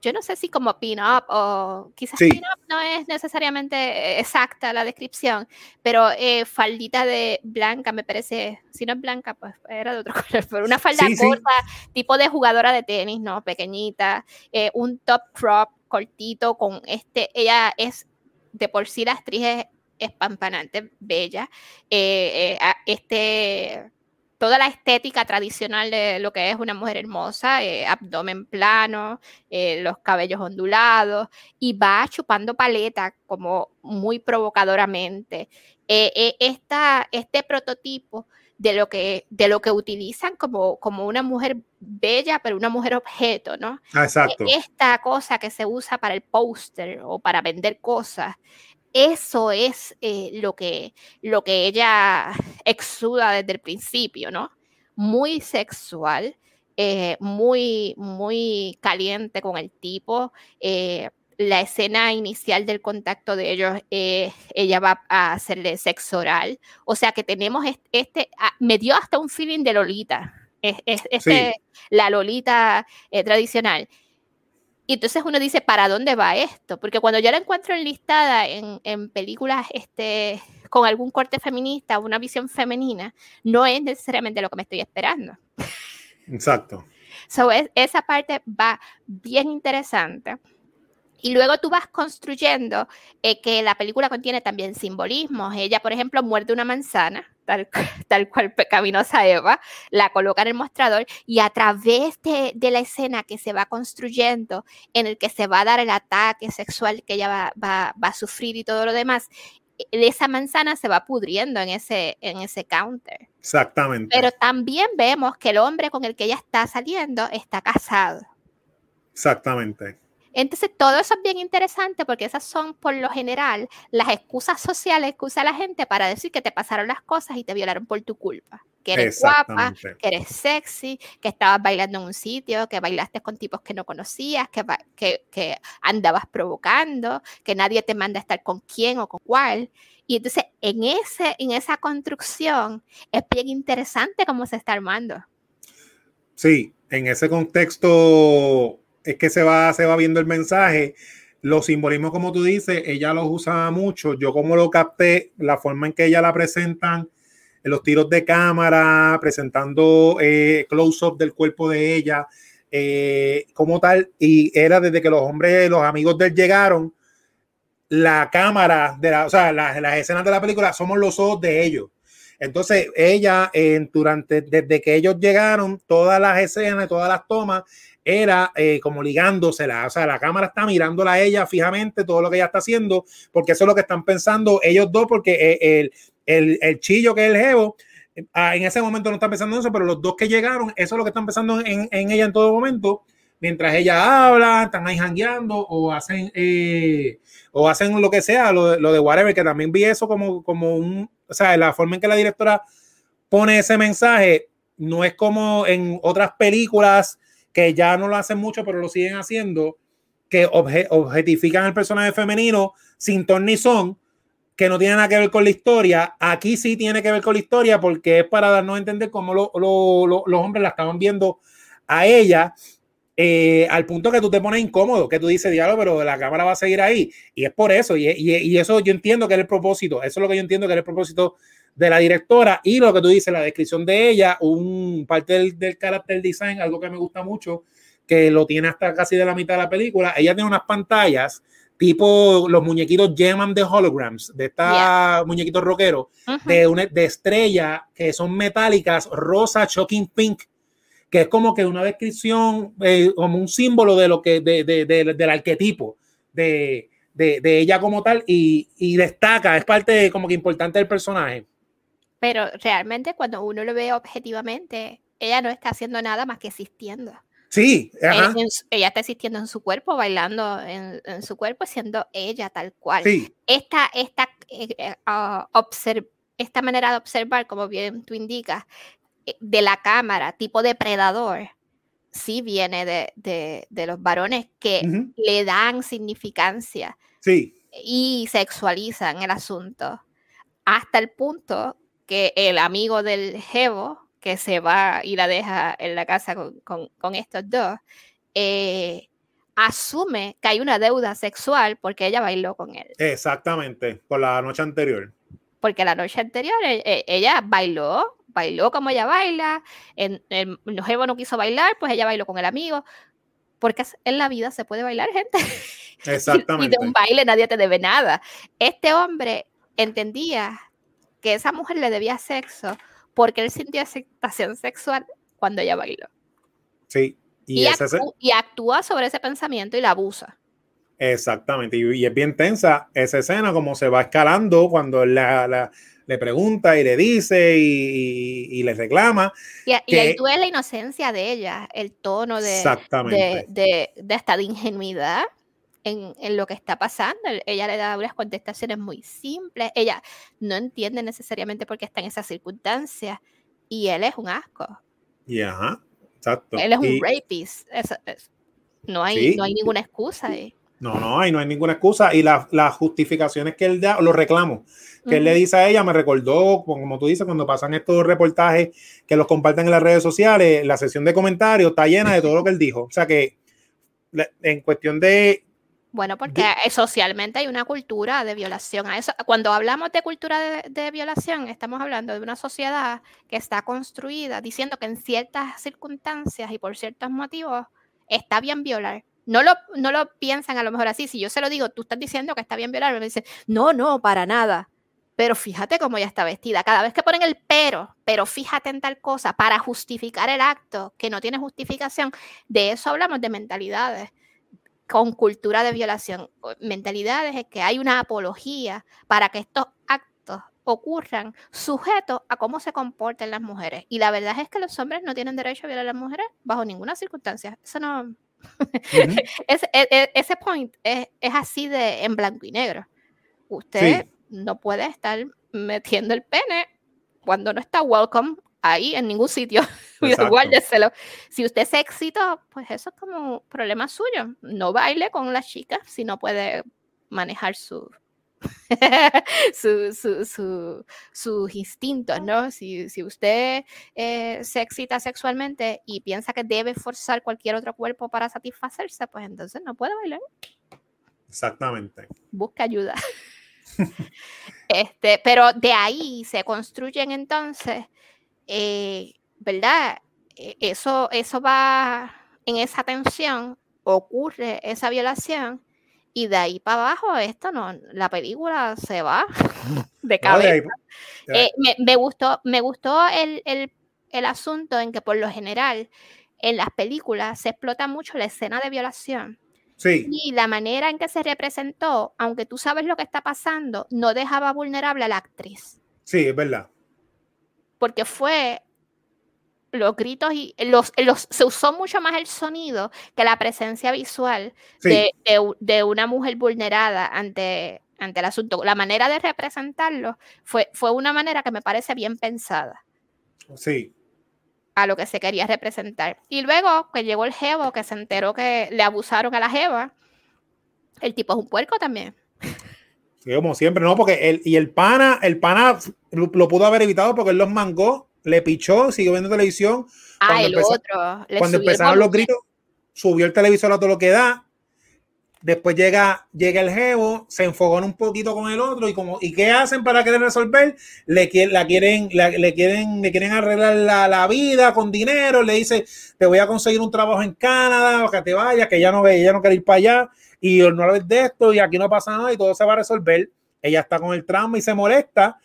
yo no sé si como pin-up o quizás pin-up no es necesariamente exacta la descripción, pero eh, faldita de blanca me parece, si no es blanca, pues era de otro color, pero una falda corta, tipo de jugadora de tenis, ¿no? Pequeñita, eh, un top crop cortito con este, ella es de por sí la actriz es espampanante, bella, eh, este toda la estética tradicional de lo que es una mujer hermosa, eh, abdomen plano, eh, los cabellos ondulados, y va chupando paleta como muy provocadoramente. Eh, este prototipo de lo que, de lo que utilizan como, como una mujer bella, pero una mujer objeto, ¿no? Ah, exacto. Esta cosa que se usa para el póster o para vender cosas, eso es eh, lo, que, lo que ella exuda desde el principio, ¿no? Muy sexual, eh, muy, muy caliente con el tipo. Eh, la escena inicial del contacto de ellos, ella va a hacerle sexo oral. O sea que tenemos este, ah, me dio hasta un feeling de Lolita, es, este, la Lolita tradicional. Y entonces uno dice, ¿para dónde va esto? Porque cuando yo la encuentro enlistada en, en películas este, con algún corte feminista, una visión femenina, no es necesariamente lo que me estoy esperando. Exacto. So, esa parte va bien interesante. Y luego tú vas construyendo eh, que la película contiene también simbolismos. Ella, por ejemplo, muerde una manzana, tal, tal cual pecaminosa Eva, la coloca en el mostrador y a través de, de, la escena que se va construyendo, en el que se va a dar el ataque sexual que ella va, va, va a sufrir y todo lo demás, esa manzana se va pudriendo en ese, en ese counter. Exactamente. Pero también vemos que el hombre con el que ella está saliendo está casado. Exactamente. Entonces, todo eso es bien interesante porque esas son, por lo general, las excusas sociales que usa la gente para decir que te pasaron las cosas y te violaron por tu culpa. Que eres guapa, que eres sexy, que estabas bailando en un sitio, que bailaste con tipos que no conocías, que, que, que andabas provocando, que nadie te manda a estar con quién o con cuál. Y entonces, en, ese, en esa construcción, es bien interesante cómo se está armando. Sí, en ese contexto es que se va, se va viendo el mensaje. Los simbolismos, como tú dices, ella los usa mucho. Yo como lo capté, la forma en que ella la presentan, en los tiros de cámara, presentando eh, close-up del cuerpo de ella, eh, como tal, y era desde que los hombres, los amigos de él llegaron, la cámara, de la, o sea, las escenas de la película somos los ojos de ellos. Entonces, ella, durante, desde que ellos llegaron, todas las escenas, todas las tomas, era eh, como ligándosela. O sea, la cámara está mirándola a ella fijamente, todo lo que ella está haciendo, porque eso es lo que están pensando ellos dos, porque eh, el, el, el chillo que es el jevo, ah, en ese momento no está pensando en eso, pero los dos que llegaron, eso es lo que están pensando en, en ella en todo momento mientras ella habla, están ahí jangueando o hacen, eh, o hacen lo que sea, lo, lo, de whatever, que también vi eso como, como un, o sea, la forma en que la directora pone ese mensaje no es como en otras películas que ya no lo hacen mucho, pero lo siguen haciendo, que objetifican al personaje femenino sin ton ni son, que no tiene nada que ver con la historia. Aquí sí tiene que ver con la historia porque es para darnos a entender cómo lo, lo, los hombres la estaban viendo a ella eh, al punto que tú te pones incómodo, que tú dices, diablo, pero la cámara va a seguir ahí. Y es por eso, y, y, eso yo entiendo que es el propósito, eso es lo que yo entiendo que es el propósito de la directora y lo que tú dices, la descripción de ella, un parte del, del character design, algo que me gusta mucho, que lo tiene hasta casi de la mitad de la película. Ella tiene unas pantallas tipo los muñequitos Geman de holograms, de esta muñequitos rockeros, de, una, de estrella que son metálicas, rosa, shocking pink que es como que una descripción, eh, como un símbolo de lo que, de, de, del arquetipo de, ella como tal y, y, destaca, es parte como que importante del personaje. Pero realmente cuando uno lo ve objetivamente, ella no está haciendo nada más que existiendo. Sí, ella, ella, está existiendo en su cuerpo, bailando en, en, su cuerpo, siendo ella tal cual. Sí. Esta, esta, eh, uh, esta manera de observar, como bien tú indicas, de la cámara, tipo depredador, sí viene de, de, de los varones que uh -huh. le dan significancia sí. y sexualizan el asunto, hasta el punto que el amigo del Jevo, que se va y la deja en la casa con, con, con estos dos, eh, asume que hay una deuda sexual porque ella bailó con él. Exactamente, por la noche anterior. Porque la noche anterior e, ella bailó bailó como ella baila, en, el Jevo no quiso bailar, pues ella bailó con el amigo, porque en la vida se puede bailar, gente. Exactamente. y de un baile nadie te debe nada. Este hombre entendía que esa mujer le debía sexo porque él sintió aceptación sexual cuando ella bailó. Sí. Y, y, actú y actúa sobre ese pensamiento y la abusa. Exactamente, y, y, es bien tensa esa escena, como se va escalando cuando la, la, le pregunta y le dice y, y le reclama. Y, que, y ahí tú ves la inocencia de ella, el tono de, de, de, de, esta de ingenuidad en, en, lo que está pasando. Ella le da unas contestaciones muy simples, ella no entiende necesariamente por qué está en esas circunstancias y él es un asco. Y ajá, exacto. Él es un rapist. Es, es, no, hay, sí. no hay ninguna excusa ahí. No, no, ahí no hay ninguna excusa. Y las la justificaciones que él da, los reclamos que uh -huh. él le dice a ella, me recordó, como tú dices, cuando pasan estos reportajes que los comparten en las redes sociales, la sesión de comentarios está llena de todo lo que él dijo. O sea que en cuestión de... Bueno, porque de, socialmente hay una cultura de violación. A eso, cuando hablamos de cultura de, de violación, estamos hablando de una sociedad que está construida diciendo que en ciertas circunstancias y por ciertos motivos está bien violar no lo, no lo piensan a lo mejor así. Si yo se lo digo, tú estás diciendo que está bien violar, me dicen, no, no, para nada. Pero fíjate cómo ella está vestida. Cada vez que ponen el pero, pero fíjate en tal cosa para justificar el acto que no tiene justificación, de eso hablamos de mentalidades con cultura de violación. Mentalidades es que hay una apología para que estos actos ocurran sujetos a cómo se comportan las mujeres. Y la verdad es que los hombres no tienen derecho a violar a las mujeres bajo ninguna circunstancia. Eso no. ese, ese, ese, point es, es, así de en blanco y negro. Usted sí. no puede estar metiendo el pene cuando no está welcome ahí en ningún sitio. Guárdeselo. Si usted se excitó, pues eso es como problema suyo. No baile con las chicas si no puede manejar su, su, su, su, sus instintos, ¿no? Si, si usted eh, se excita sexualmente y piensa que debe forzar cualquier otro cuerpo para satisfacerse, pues entonces no puede bailar. Exactamente. Busca ayuda. este, pero de ahí se construyen entonces, eh, ¿verdad? Eso, eso va en esa tensión ocurre esa violación y de ahí para abajo esto no, la película se va de cabeza. Eh, me, gustó, me gustó el, el, el asunto en que por lo general en las películas se explota mucho la escena de violación. Sí. Y la manera en que se representó, aunque tú sabes lo que está pasando, no dejaba vulnerable a la actriz. Sí, es verdad. Porque fue los gritos y los, los, se usó mucho más el sonido que la presencia visual de, de, una mujer vulnerada ante, ante el asunto. La manera de representarlo fue, fue una manera que me parece bien pensada. Sí. A lo que se quería representar. Y luego que llegó el Jevo, que se enteró que le abusaron a la Jeva, el tipo es un puerco también. Sí, como siempre, no, porque él, y el pana, el pana lo, lo pudo haber evitado porque él los mangó le pichó, siguió viendo televisión. Ah, cuando el otro. cuando empezaron los gritos, subió el televisor a todo lo que da. Después llega, llega el jevo, se enfogó un poquito con el otro y como ¿y qué hacen para querer resolver? Le, la quieren, le quieren, le quieren arreglar la, la, vida con dinero. Le dice te voy a conseguir un trabajo en Canadá o que te vayas, que ya no ve, ella no quiere ir para allá y no hablar de esto y aquí no pasa nada y todo se va a resolver. Ella está con el trauma y se molesta.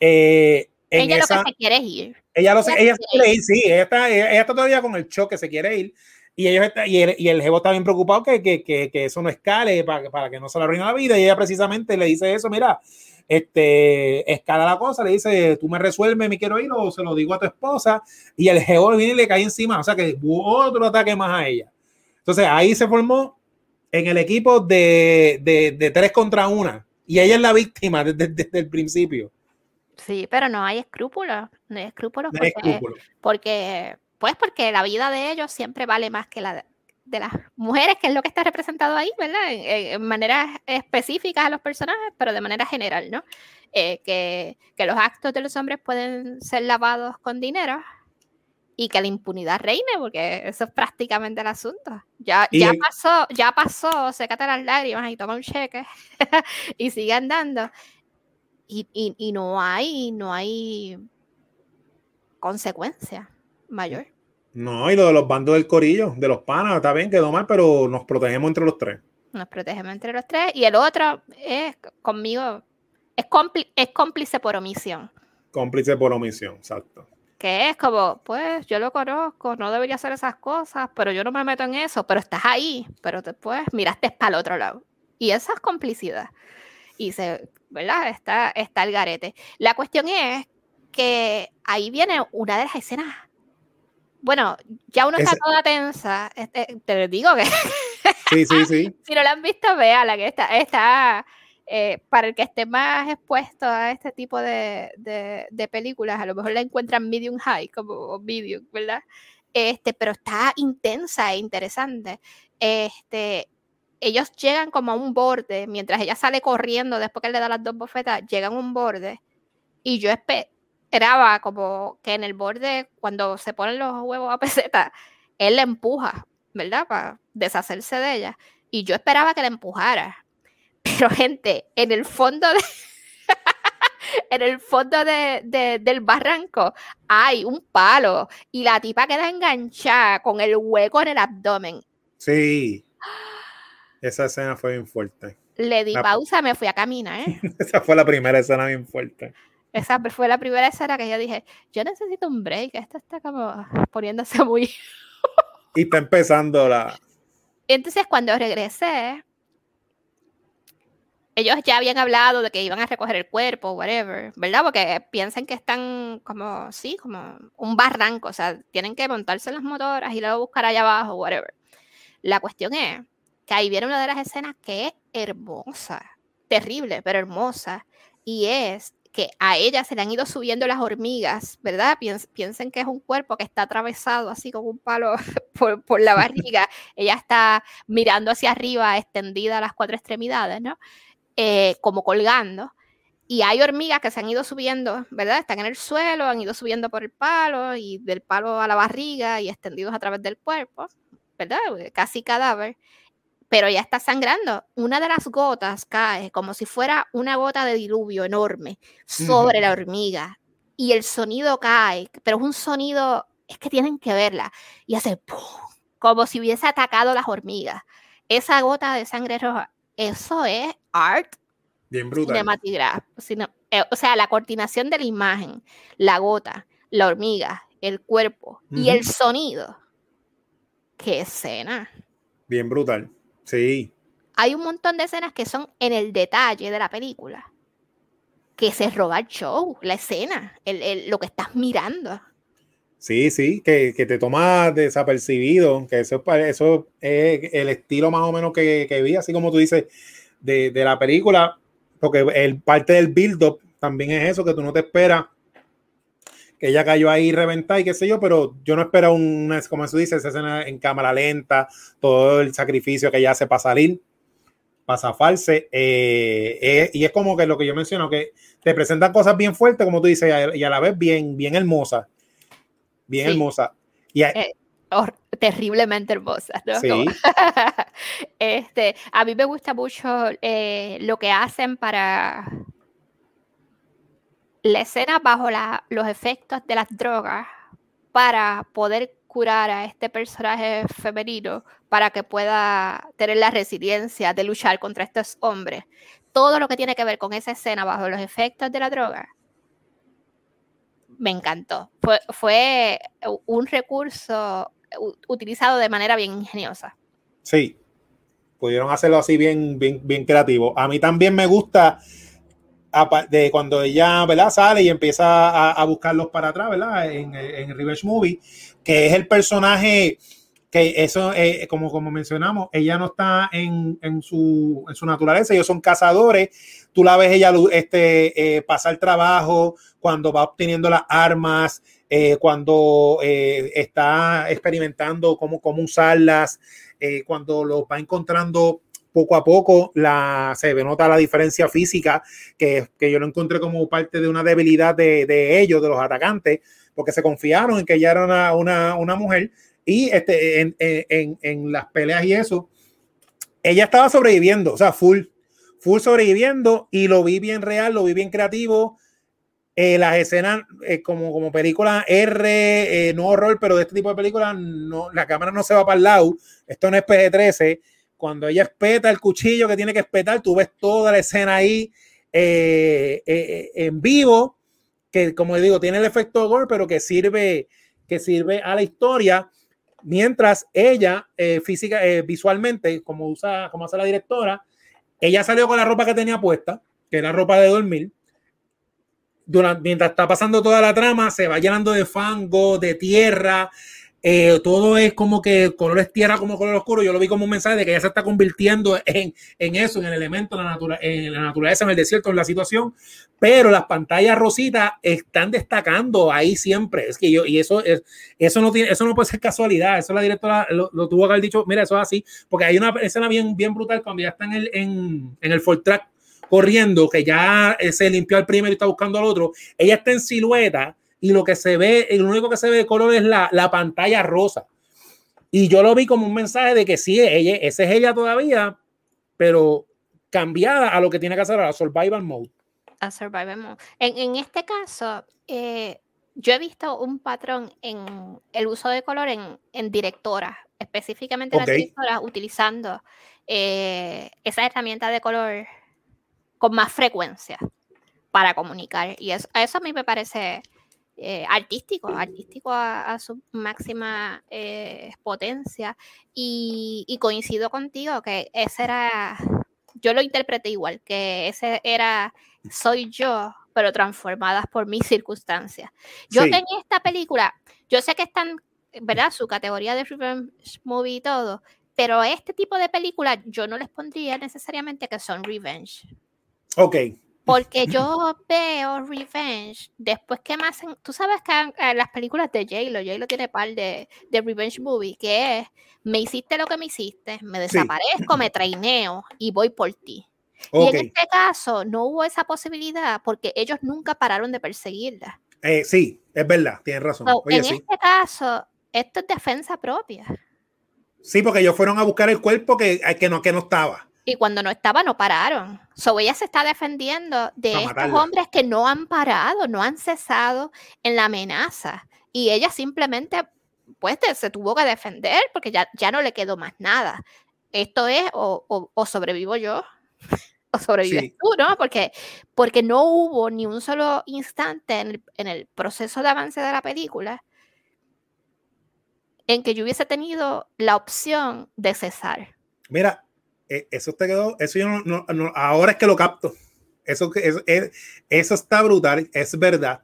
Eh, ella lo que se quiere ir. Ella, lo ella, se quiere ir, sí. Ella está, ella, está todavía con el choque, se quiere ir. Y, ellos está, y, el, y el jevo está bien preocupado que, que, que, que eso no escale para, para, que no se le arruine la vida. Y ella precisamente le dice eso, mira, este, escala la cosa, le dice, tú me resuelves, me quiero ir, o se lo digo a tu esposa. Y el jevo viene y le cae encima. O sea que otro ataque más a ella. Entonces ahí se formó en el equipo de, de, de tres contra una. Y ella es la víctima desde, desde el principio. Sí, pero no hay escrúpulos, no hay escrúpulos porque, pues porque la vida de ellos siempre vale más que la de, las mujeres, que es lo que está representado ahí, ¿verdad? En, maneras específicas a los personajes, pero de manera general, ¿no? Eh, que, que, los actos de los hombres pueden ser lavados con dinero y que la impunidad reine, porque eso es prácticamente el asunto. Ya, ya pasó, ya pasó, las lágrimas y toma un cheque y sigue andando y, y, no hay, no hay consecuencia mayor. No, y lo de los bandos del corillo, de los panas, está bien, quedó mal, pero nos protegemos entre los tres. Nos protegemos entre los tres. Y el otro es conmigo, es, es cómplice por omisión. Cómplice por omisión, exacto. Que es como, pues yo lo conozco, no debería hacer esas cosas, pero yo no me meto en eso, pero estás ahí, pero después miraste para el otro lado. Y esa es complicidad. Y se ¿verdad? Está, está el garete. La cuestión es que ahí viene una de las escenas. Bueno, ya uno está toda tensa. Este, te digo que. Sí, sí, sí. si no la han visto, vea la que está. está eh, para el que esté más expuesto a este tipo de, de, películas, a lo mejor la encuentran medium high, como medium, ¿verdad? Este, pero está intensa e interesante. Este, ellos llegan como a un borde, mientras ella sale corriendo después que le da las dos bofetas, llegan a un borde y yo esperaba como que en el borde, cuando se ponen los huevos a peseta, él la empuja, ¿verdad? Para deshacerse de ella. Y yo esperaba que la empujara. Pero gente, en el fondo de... en el fondo de, del barranco hay un palo y la tipa queda enganchada con el hueco en el abdomen. Sí. Esa escena fue bien fuerte. Le di pausa, me fui a caminar. ¿eh? Esa fue la primera escena bien fuerte. Esa fue la primera escena que yo dije, yo necesito un break, esto está como poniéndose muy... y está empezando la... Entonces cuando regresé, ellos ya habían hablado de que iban a recoger el cuerpo, whatever, ¿verdad? Porque piensan que están como, sí, como un barranco, o sea, tienen que montarse en las motoras y luego buscar allá abajo, whatever. La cuestión es que ahí viene una de las escenas que es hermosa, terrible, pero hermosa, y es que a ella se le han ido subiendo las hormigas, ¿verdad? piensen que es un cuerpo que está atravesado así con un palo por, la barriga. ella está mirando hacia arriba, extendida a las cuatro extremidades, ¿no? Eh, como colgando. Y hay hormigas que se han ido subiendo, ¿verdad? Están en el suelo, han ido subiendo por el palo y del palo a la barriga y extendidos a través del cuerpo, ¿verdad? Casi cadáver pero ya está sangrando. Una de las gotas cae como si fuera una gota de diluvio enorme sobre la hormiga y el sonido cae, pero es un sonido, es que tienen que verla, y hace ¡pum! como si hubiese atacado las hormigas. Esa gota de sangre roja, eso es art. Bien brutal. Eh, o sea, la coordinación de la imagen, la gota, la hormiga, el cuerpo y el sonido. ¡Qué escena! Bien brutal. Sí. Hay un montón de escenas que son en el detalle de la película. Que se roba el show, la escena, lo que estás mirando. Sí, sí, que, te toma desapercibido, que eso, eso es el estilo más o menos que, que vi, así como tú dices, de, la película, porque el parte del build-up también es eso, que tú no te esperas que ella cayó ahí reventada y qué sé yo, pero yo no espero una, como eso dice, esa escena en cámara lenta, todo el sacrificio que ella hace para salir, para zafarse, eh, eh, y es como que lo que yo menciono, que te presentan cosas bien fuertes, como tú dices, y a la vez bien, bien hermosas bien hermosa. Y eh, terriblemente hermosa, ¿no? Sí. este, a mí me gusta mucho lo que hacen para la escena bajo los efectos de las drogas para poder curar a este personaje femenino para que pueda tener la resiliencia de luchar contra estos hombres. Todo lo que tiene que ver con esa escena bajo los efectos de la droga me encantó. Fue, fue un recurso utilizado de manera bien ingeniosa. Sí, pudieron hacerlo así bien, bien, bien creativo. A mí también me gusta de cuando ella ¿verdad? sale y empieza a, buscarlos para atrás, ¿verdad? En, en Revenge Movie, que es el personaje que eso, eh, como, como mencionamos, ella no está en, en, su, en su naturaleza, ellos son cazadores, tú la ves ella este, eh, pasar trabajo, cuando va obteniendo las armas, eh, cuando eh, está experimentando cómo, cómo usarlas, cuando lo va encontrando poco a poco, la, se nota la diferencia física, que, que yo lo encontré como parte de una debilidad de, de ellos, de los atacantes, porque se confiaron en que ella era una, una, una mujer y este, en, en, en, las peleas y eso, ella estaba sobreviviendo, o sea, full, full sobreviviendo y lo vi bien real, lo vi bien creativo. Eh, las escenas eh, como, como película R, eh, no horror, pero de este tipo de películas, no, la cámara no se va para el lado. Esto no es PG-13. Cuando ella espeta el cuchillo que tiene que espetar, tú ves toda la escena ahí en vivo, que como digo, tiene el efecto gore, pero que sirve, que sirve a la historia mientras ella física, visualmente, como usa, como hace la directora, ella salió con la ropa que tenía puesta, que era ropa de dormir. Mientras está pasando toda la trama, se va llenando de fango, de tierra. Eh, todo es como que color es tierra como color oscuro. Yo lo vi como un mensaje de que ella se está convirtiendo en, en eso, en el elemento, en la, en la naturaleza, en el desierto, en la situación. Pero las pantallas rositas están destacando ahí siempre. Es que yo, y eso, es, eso, no, tiene, eso no puede ser casualidad. Eso la directora lo, tuvo que haber dicho, mira, eso es así. Porque hay una escena bien, bien brutal cuando ya está en el, en, en el Ford Track corriendo, que ya se limpió al primero y está buscando al otro. Ella está en silueta y lo que se ve, el único que se ve de color es la, la pantalla rosa. Y yo lo vi como un mensaje de que sí, ella, esa es ella todavía, pero cambiada a lo que tiene que hacer a Survival Mode. A Survival Mode. En, en este caso, eh, yo he visto un patrón en el uso de color en, en directoras, específicamente en las directoras, utilizando eh, esa herramienta de color con más frecuencia para comunicar. Y eso, eso a mí me parece eh, artístico, artístico a, su máxima eh, potencia. Y, coincido contigo que ese era, yo lo interpreté igual, que ese era, soy yo, pero transformadas por mis circunstancias. Yo en esta película, yo sé que están, ¿verdad? Su categoría de revenge movie y todo, pero este tipo de películas yo no les pondría necesariamente que son revenge. Ok, porque yo veo Revenge después que más hacen. Tú sabes que las películas de J-Lo, J-Lo tiene par de, de, Revenge Movie, que es: me hiciste lo que me hiciste, me desaparezco, me traineo y voy por ti. Y en este caso no hubo esa posibilidad porque ellos nunca pararon de perseguirla. Eh, sí, es verdad, tienes razón. en este caso, esto es defensa propia. Sí, porque ellos fueron a buscar el cuerpo que, que, no, que no estaba. Y cuando no estaba, no pararon. So, ella se está defendiendo de estos hombres que no han parado, no han cesado en la amenaza. Y ella simplemente pues se tuvo que defender porque ya, ya no le quedó más nada. Esto es o, o, sobrevivo yo o sobrevives tú, ¿no? Porque, porque no hubo ni un solo instante en el, en el proceso de avance de la película en que yo hubiese tenido la opción de cesar. Mira, eso te quedó, eso yo no, ahora es que lo capto. Eso, eso, eso está brutal, es verdad.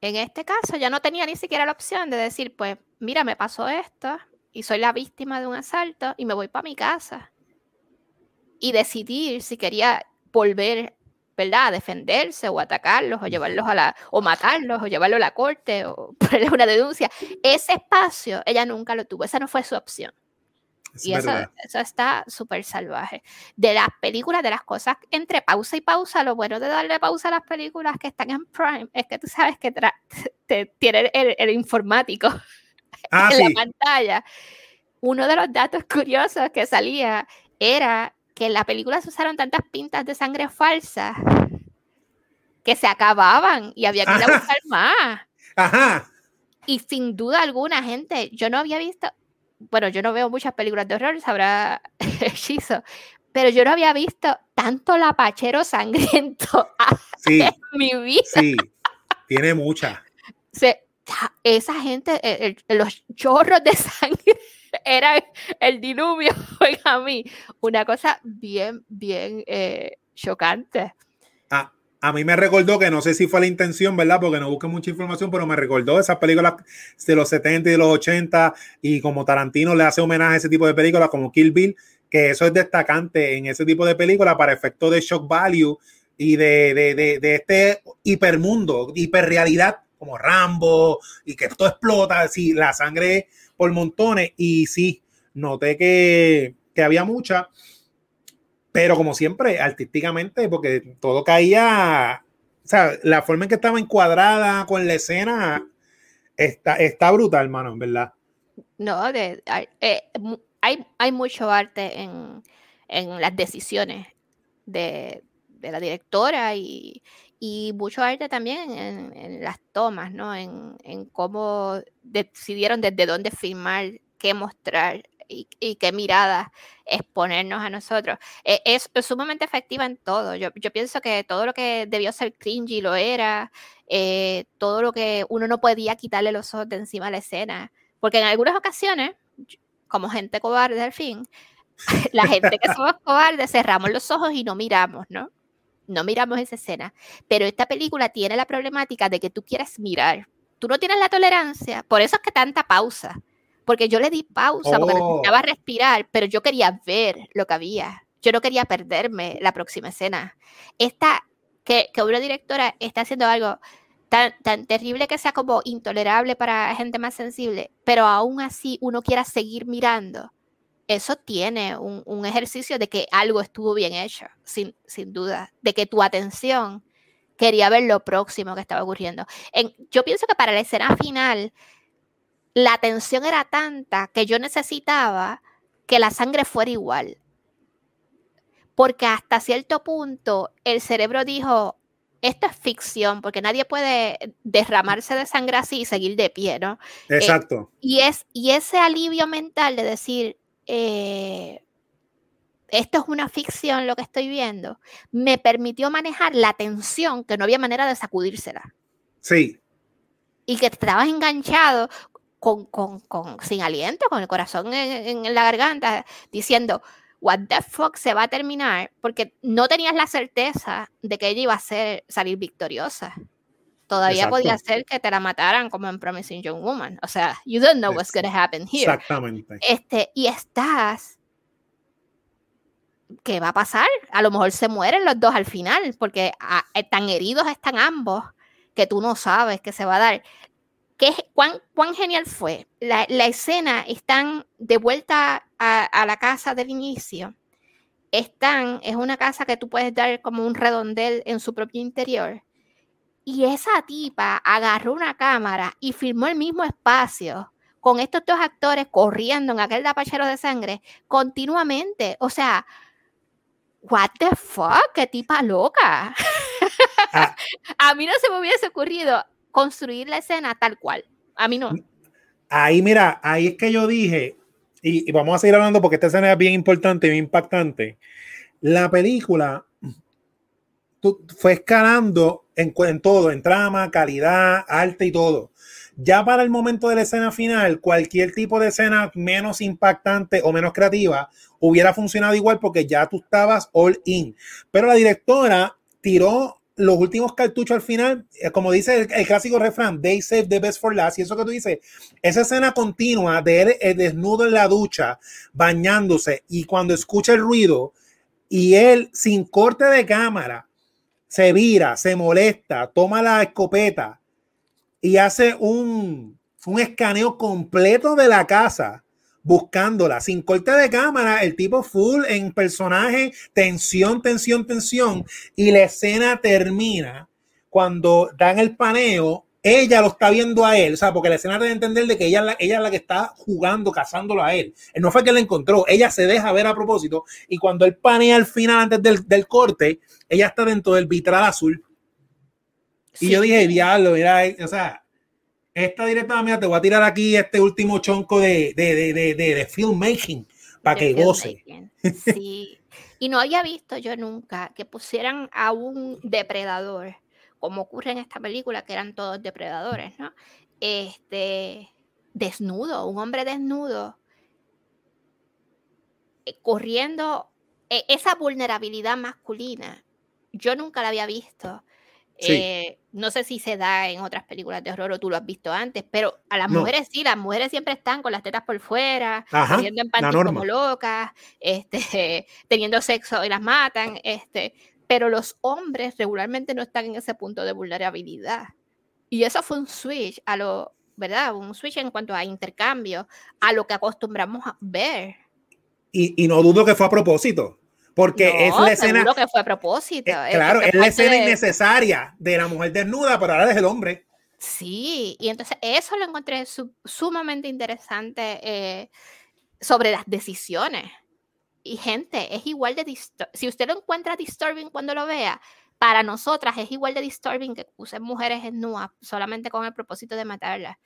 En este caso ya no tenía ni siquiera la opción de decir, pues, mira, me pasó esto y soy la víctima de un asalto y me voy para mi casa. Y decidir si quería volver, ¿verdad?, a defenderse o atacarlos o llevarlos a la, o matarlos o llevarlos a la corte o ponerles una denuncia. Ese espacio ella nunca lo tuvo, esa no fue su opción y eso, está súper salvaje. De las películas, de las cosas entre pausa y pausa, lo bueno de darle pausa a las películas que están en Prime es que tú sabes que te tiene el, informático ah, en la pantalla. Uno de los datos curiosos que salía era que en la película se usaron tantas pintas de sangre falsa que se acababan y había que ir a buscar más. Ajá. Y sin duda alguna, gente, yo no había visto, bueno, yo no veo muchas películas de horror, sabrá hechizo, pero yo no había visto tanto lapachero sangriento en mi vida. Sí, tiene mucha. esa gente, los chorros de sangre era el diluvio a mí. Una cosa bien, bien eh, chocante a mí me recordó que no sé si fue la intención, ¿verdad? Porque no busqué mucha información, pero me recordó esas películas de los 70 y de los 80 y como Tarantino le hace homenaje a ese tipo de películas como Kill Bill, que eso es destacante en ese tipo de películas para efectos de shock value y de, de, de, este hipermundo, hiperrealidad como Rambo y que esto explota, así la sangre por montones y sí, noté que, que había mucha pero como siempre, artísticamente, porque todo caía, o sea, la forma en que estaba encuadrada con la escena está, está brutal, hermano, en verdad. No, eh, hay, hay, mucho arte en, en las decisiones de, de, la directora y, y mucho arte también en, en las tomas, ¿no? En, en, cómo decidieron desde dónde filmar, qué mostrar y, qué mirada exponernos a nosotros. E, es, sumamente efectiva en todo. Yo, pienso que todo lo que debió ser cringy lo era, eh, todo lo que uno no podía quitarle los ojos de encima a la escena, porque en algunas ocasiones, como gente cobarde al fin, la gente que somos cobardes cerramos los ojos y no miramos, ¿no? No miramos esa escena. Pero esta película tiene la problemática de que tú quieres mirar. Tú no tienes la tolerancia, por eso es que tanta pausa porque yo le di pausa porque oh. necesitaba respirar, pero yo quería ver lo que había. Yo no quería perderme la próxima escena. Esta, que, que una directora está haciendo algo tan, tan terrible que sea como intolerable para gente más sensible, pero aún así uno quiera seguir mirando. Eso tiene un, un ejercicio de que algo estuvo bien hecho, sin, sin duda, de que tu atención quería ver lo próximo que estaba ocurriendo. En, yo pienso que para la escena final, la tensión era tanta que yo necesitaba que la sangre fuera igual. Porque hasta cierto punto el cerebro dijo, esto es ficción, porque nadie puede derramarse de sangre así y seguir de pie, ¿no? Eh, Exacto. y, es, y ese alivio mental de decir, eh, esto es una ficción lo que estoy viendo, me permitió manejar la tensión que no había manera de sacudírsela. Sí. Y que estabas enganchado con, con, con, sin aliento, con el corazón en, la garganta, diciendo, what the fuck se va a terminar, porque no tenías la certeza de que ella iba a ser, salir victoriosa. Todavía podía ser que te la mataran como en Promising Young Woman. O sea, you don't know what's going to happen here. Exactamente. Este, y estás ¿qué va a pasar? A lo mejor se mueren los dos al final, porque tan heridos están ambos que tú no sabes qué se va a dar. ¿Qué, cuán, cuán, genial fue? La, la, escena, están de vuelta a, a, la casa del inicio. Están, es una casa que tú puedes dar como un redondel en su propio interior. Y esa tipa agarró una cámara y filmó el mismo espacio con estos dos actores corriendo en aquel tapachero de sangre continuamente. O sea, what the fuck, qué tipa loca. Ah. a mí no se me hubiese ocurrido construir la escena tal cual. A mí no. ahí mira, ahí es que yo dije, y, vamos a seguir hablando porque esta escena es bien importante, bien impactante. La película fue escalando en, en todo, en trama, calidad, arte y todo. Ya para el momento de la escena final, cualquier tipo de escena menos impactante o menos creativa hubiera funcionado igual porque ya tú estabas all in. Pero la directora tiró los últimos cartuchos al final, eh, como dice el, clásico refrán, they save the best for last. Y eso que tú dices, esa escena continua de él eh, desnudo en la ducha, bañándose, y cuando escucha el ruido, y él sin corte de cámara, se vira, se molesta, toma la escopeta y hace un, un escaneo completo de la casa buscándola, sin corte de cámara, el tipo full en personaje, tensión, tensión, tensión, y la escena termina cuando dan el paneo, ella lo está viendo a él, o sea, porque la escena debe entender de que ella es, la, ella es la que está jugando, cazándolo a él. No fue que la encontró, ella se deja ver a propósito, y cuando él panea al final, antes del, del corte, ella está dentro del vitral azul. Y yo dije, diablo, mira, o sea, esta directora, mira, te voy a tirar aquí este último chonco de, de, de, de filmmaking para que goce. Sí. Y no había visto yo nunca que pusieran a un depredador, como ocurre en esta película, que eran todos depredadores, ¿no? Este, desnudo, un hombre desnudo, eh, corriendo e, esa vulnerabilidad masculina. Yo nunca la había visto. Eh, no sé si se da en otras películas de horror o tú lo has visto antes, pero a las mujeres sí, las mujeres siempre están con las tetas por fuera, teniendo en como locas, este, teniendo sexo y las matan, este, pero los hombres regularmente no están en ese punto de vulnerabilidad. Y eso fue un switch a lo, ¿verdad? Un switch en cuanto a intercambio, a lo que acostumbramos a ver. Y, y no dudo que fue a propósito. Porque es la escena. que fue a propósito. Eh, claro, es, la escena innecesaria de la mujer desnuda, pero ahora es el hombre. Sí, y entonces eso lo encontré sumamente interesante eh, sobre las decisiones. Y gente, es igual de. Si usted lo encuentra disturbing cuando lo vea, para nosotras es igual de disturbing que usen mujeres desnudas solamente con el propósito de matarlas.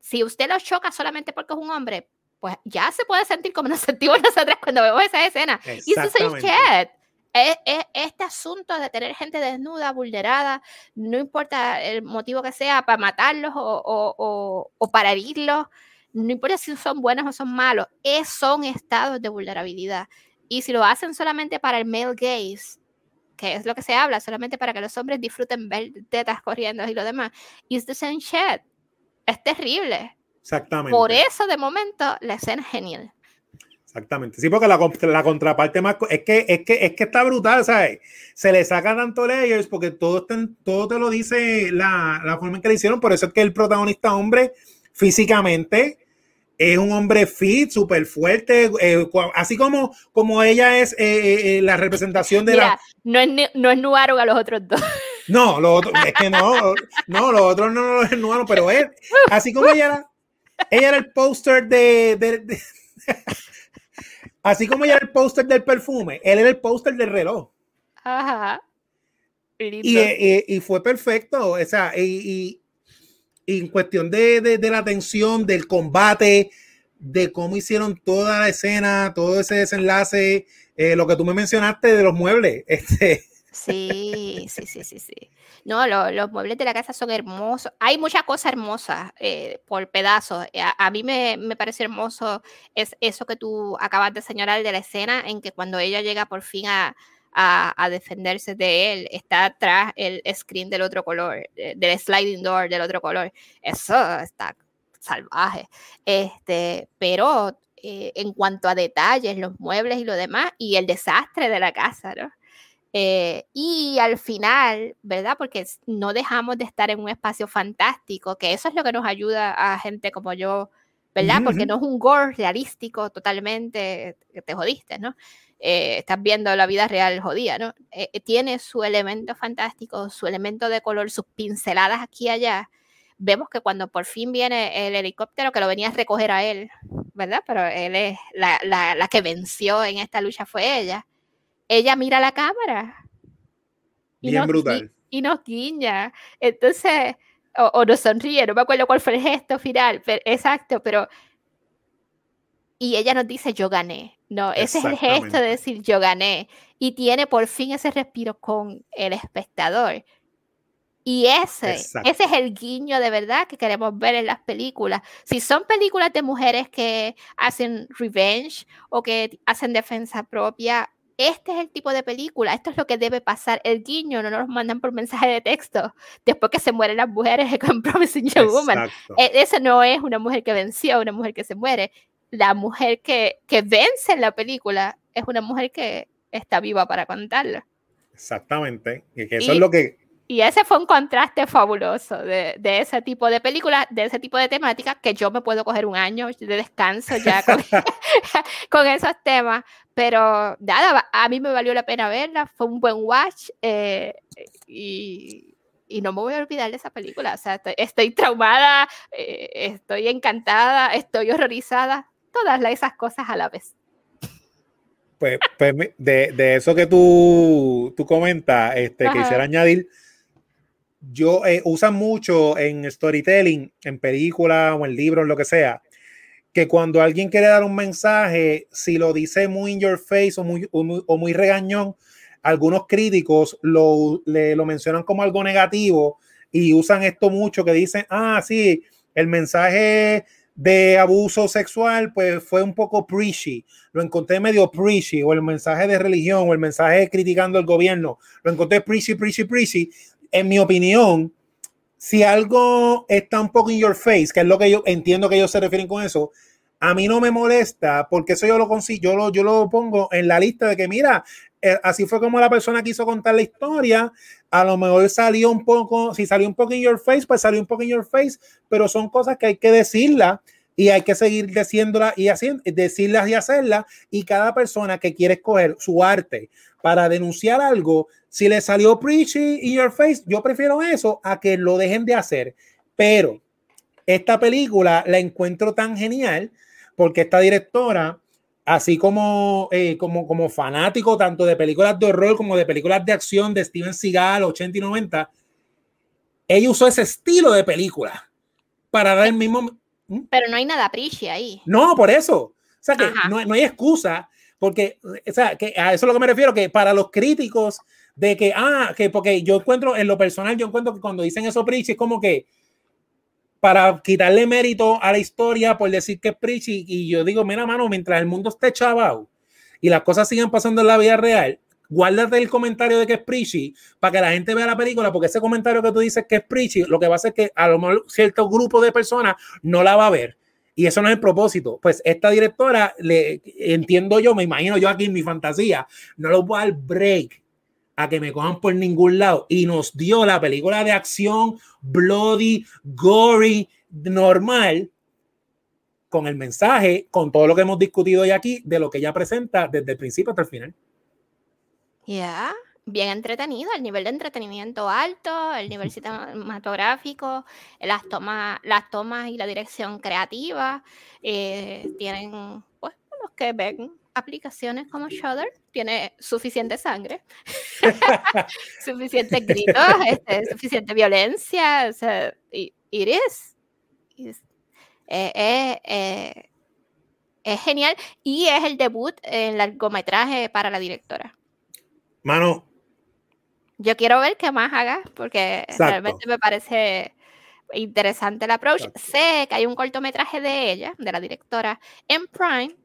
Si usted lo choca solamente porque es un hombre, pues ya se puede sentir como nos sentimos nosotras cuando vemos esa escena. Y eso es el chat. Es, este asunto de tener gente desnuda, vulnerada, no importa el motivo que sea, para matarlos o, o, o, para herirlos, no importa si son buenos o son malos, es, son estados de vulnerabilidad. Y si lo hacen solamente para el male gaze, que es lo que se habla, solamente para que los hombres disfruten ver tetas corriendo y lo demás, is the same shit. Es terrible. Exactamente. Por eso, de momento, la escena es genial. Exactamente. Sí, porque la, la, contraparte más es que, es que es que está brutal, ¿sabes? Se le saca tanto layers porque todo, todo te lo dice la, la, forma en que le hicieron. Por eso es que el protagonista hombre físicamente es un hombre fit, súper fuerte, eh, así como, como ella es eh, eh, la representación de la... No es, no es Nuaro a los otros dos. No, lo otro, es que no, no, los otros no, no es Nuaro, pero es así como ella era ella era el póster de, Así como ella era el póster del perfume, él era el póster del reloj. Ajá. Y, fue perfecto. O sea, y, en cuestión de, la tensión, del combate, de cómo hicieron toda la escena, todo ese desenlace, eh, lo que tú me mencionaste de los muebles. Este. Sí, sí, sí, sí, sí. No, los muebles de la casa son hermosos. Hay muchas cosas hermosas eh, por pedazos. Eh, a, mí me, me, parece hermoso es eso que tú acabas de señalar de la escena en que cuando ella llega por fin a, a, defenderse de él, está atrás el screen del otro color, eh, del sliding door del otro color. Eso está salvaje. Este, pero en cuanto a detalles, los muebles y lo demás, y el desastre de la casa, ¿no? Eh, y al final, ¿verdad? Porque no dejamos de estar en un espacio fantástico, que eso es lo que nos ayuda a gente como yo, ¿verdad? Porque no es un gore realístico totalmente, te jodiste, ¿no? Eh, estás viendo la vida real jodida, ¿no? Eh, tiene su elemento fantástico, su elemento de color, sus pinceladas aquí y allá. Vemos que cuando por fin viene el helicóptero que lo venía a recoger a él, ¿verdad? Pero él es la, la, la que venció en esta lucha fue ella ella mira la cámara. Y Bien brutal. Y, nos guiña. Entonces, o, o no sonríe, no me acuerdo cuál fue el gesto final, pero, exacto, pero y ella nos dice yo gané. No, ese es el gesto de decir yo gané. Y tiene por fin ese respiro con el espectador. Y ese, ese es el guiño de verdad que queremos ver en las películas. Si son películas de mujeres que hacen revenge o que hacen defensa propia, este es el tipo de película, esto es lo que debe pasar. El guiño no nos mandan por mensaje de texto después que se mueren las mujeres en Promising Young Woman. E, ese no es una mujer que venció, una mujer que se muere. La mujer que, que vence en la película es una mujer que está viva para contarlo. Exactamente. Y que eso es lo que y ese fue un contraste fabuloso de, de, ese tipo de películas, de ese tipo de temáticas, que yo me puedo coger un año de descanso ya con, con esos temas, pero nada, a mí me valió la pena verla, fue un buen watch eh, y, y, no me voy a olvidar de esa película, o sea, estoy, traumada, eh, estoy encantada, estoy horrorizada, todas esas cosas a la vez. Pues, pues de, de, eso que tú, tú comentas, este, quisiera añadir yo eh, usan mucho en storytelling, en películas o en libros, lo que sea, que cuando alguien quiere dar un mensaje, si lo dice muy in your face o muy, o muy, regañón, algunos críticos lo, le, lo mencionan como algo negativo y usan esto mucho que dicen, ah, sí, el mensaje de abuso sexual, pues fue un poco preachy, lo encontré medio preachy, o el mensaje de religión, o el mensaje criticando al gobierno, lo encontré preachy, preachy, preachy, en mi opinión, si algo está un poco in your face, que es lo que yo entiendo que ellos se refieren con eso, a mí no me molesta porque eso yo lo consigo, yo lo, yo lo pongo en la lista de que mira, eh, así fue como la persona quiso contar la historia, a lo mejor salió un poco, si salió un poco in your face, pues salió un poco in your face, pero son cosas que hay que decirlas y hay que seguir diciéndolas y haciendo, decirlas y hacerlas y cada persona que quiere escoger su arte para denunciar algo, si le salió preachy in your face, yo prefiero eso a que lo dejen de hacer. Pero esta película la encuentro tan genial porque esta directora, así como, eh, como, como fanático tanto de películas de horror como de películas de acción de Steven Seagal 80 y 90, ella usó ese estilo de película para dar el mismo... ¿Mm? Pero no hay nada preachy ahí. No, por eso. O sea que no, no, hay excusa porque, o sea, que a eso es lo que me refiero, que para los críticos de que, ah, que porque yo encuentro, en lo personal, yo encuentro que cuando dicen eso Preachy es como que para quitarle mérito a la historia por decir que es Preachy, y yo digo, mira, mano, mientras el mundo esté chavado y las cosas sigan pasando en la vida real, guárdate el comentario de que es preachy para que la gente vea la película, porque ese comentario que tú dices que es preachy, lo que va a hacer que a lo mejor cierto grupo de personas no la va a ver. Y eso no es el propósito. Pues esta directora, le entiendo yo, me imagino yo aquí en mi fantasía, no lo voy a dar break a que me cojan por ningún lado. Y nos dio la película de acción bloody, gory, normal, con el mensaje, con todo lo que hemos discutido hoy aquí, de lo que ella presenta desde el principio hasta el final. Ya bien entretenido, el nivel de entretenimiento alto, el nivel cinematográfico, las tomas, las tomas y la dirección creativa. Eh, tienen, pues, los que ven aplicaciones como Shudder, tiene suficiente sangre, suficiente gritos, este, suficiente violencia. O sea, it is. Eh, eh, es genial y es el debut en largometraje para la directora. Mano, yo quiero ver qué más haga, porque realmente me parece interesante el approach. Sé que hay un cortometraje de ella, de la directora, en Prime,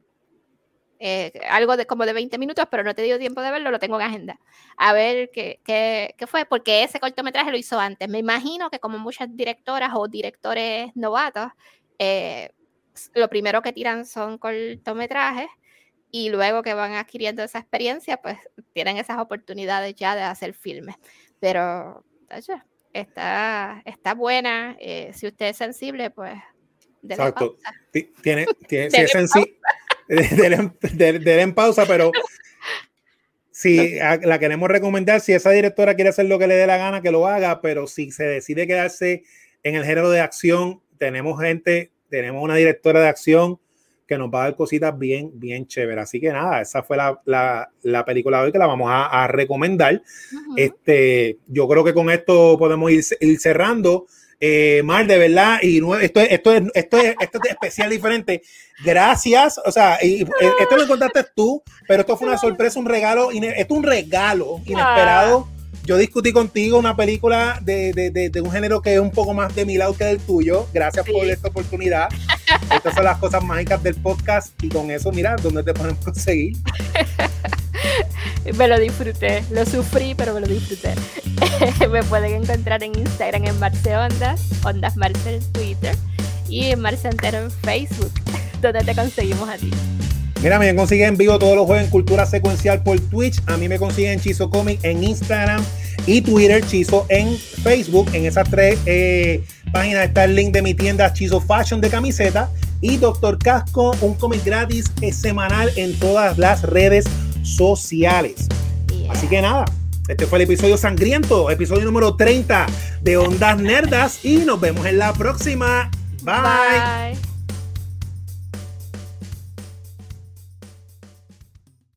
eh, algo de como de 20 minutos, pero no te dio tiempo de verlo, lo tengo en agenda. A ver qué, qué, qué, fue, porque ese cortometraje lo hizo antes. Me imagino que como muchas directoras o directores novatos, eh, lo primero que tiran son cortometrajes y luego que van adquiriendo esa experiencia, pues tienen esas oportunidades ya de hacer filmes. Pero está, está buena. Eh, si usted es sensible, pues... Exacto. Tiene, tiene, si es sensible, en pausa, pero si la queremos recomendar, si esa directora quiere hacer lo que le dé la gana, que lo haga, pero si se decide quedarse en el género de acción, tenemos gente, tenemos una directora de acción que nos va a dar cositas bien, bien chéveres. Así que nada, esa fue la, la, la película de hoy que la vamos a, a recomendar. este, yo creo que con esto podemos ir, ir cerrando. Eh, Mar, de verdad, y esto, es, esto, es, esto, es, esto es especial, diferente. Gracias, o sea, y, esto lo contaste tú, pero esto fue una sorpresa, un regalo, esto es un regalo inesperado. Ah. Yo discutí contigo una película de, de, de, un género que es un poco más de mi lado que del tuyo. Gracias por esta oportunidad. Estas son las cosas mágicas del podcast y con eso, mira, ¿dónde te podemos conseguir? me lo disfruté, lo sufrí, pero me lo disfruté. me pueden encontrar en Instagram en Marce Ondas, Ondas Marce en Twitter y en Marce Entero en Facebook, donde te conseguimos a ti. Mira, me consiguen en vivo todos los jueves en Cultura Secuencial por Twitch. A mí me consiguen Chizo Comic en Instagram y Twitter, Chizo en Facebook. En esas tres eh, páginas está el link de mi tienda Chizo Fashion de camiseta y Doctor Casco, un cómic gratis semanal en todas las redes sociales. Así que nada, este fue el episodio sangriento, episodio número 30 de Ondas Nerdas y nos vemos en la próxima. Bye.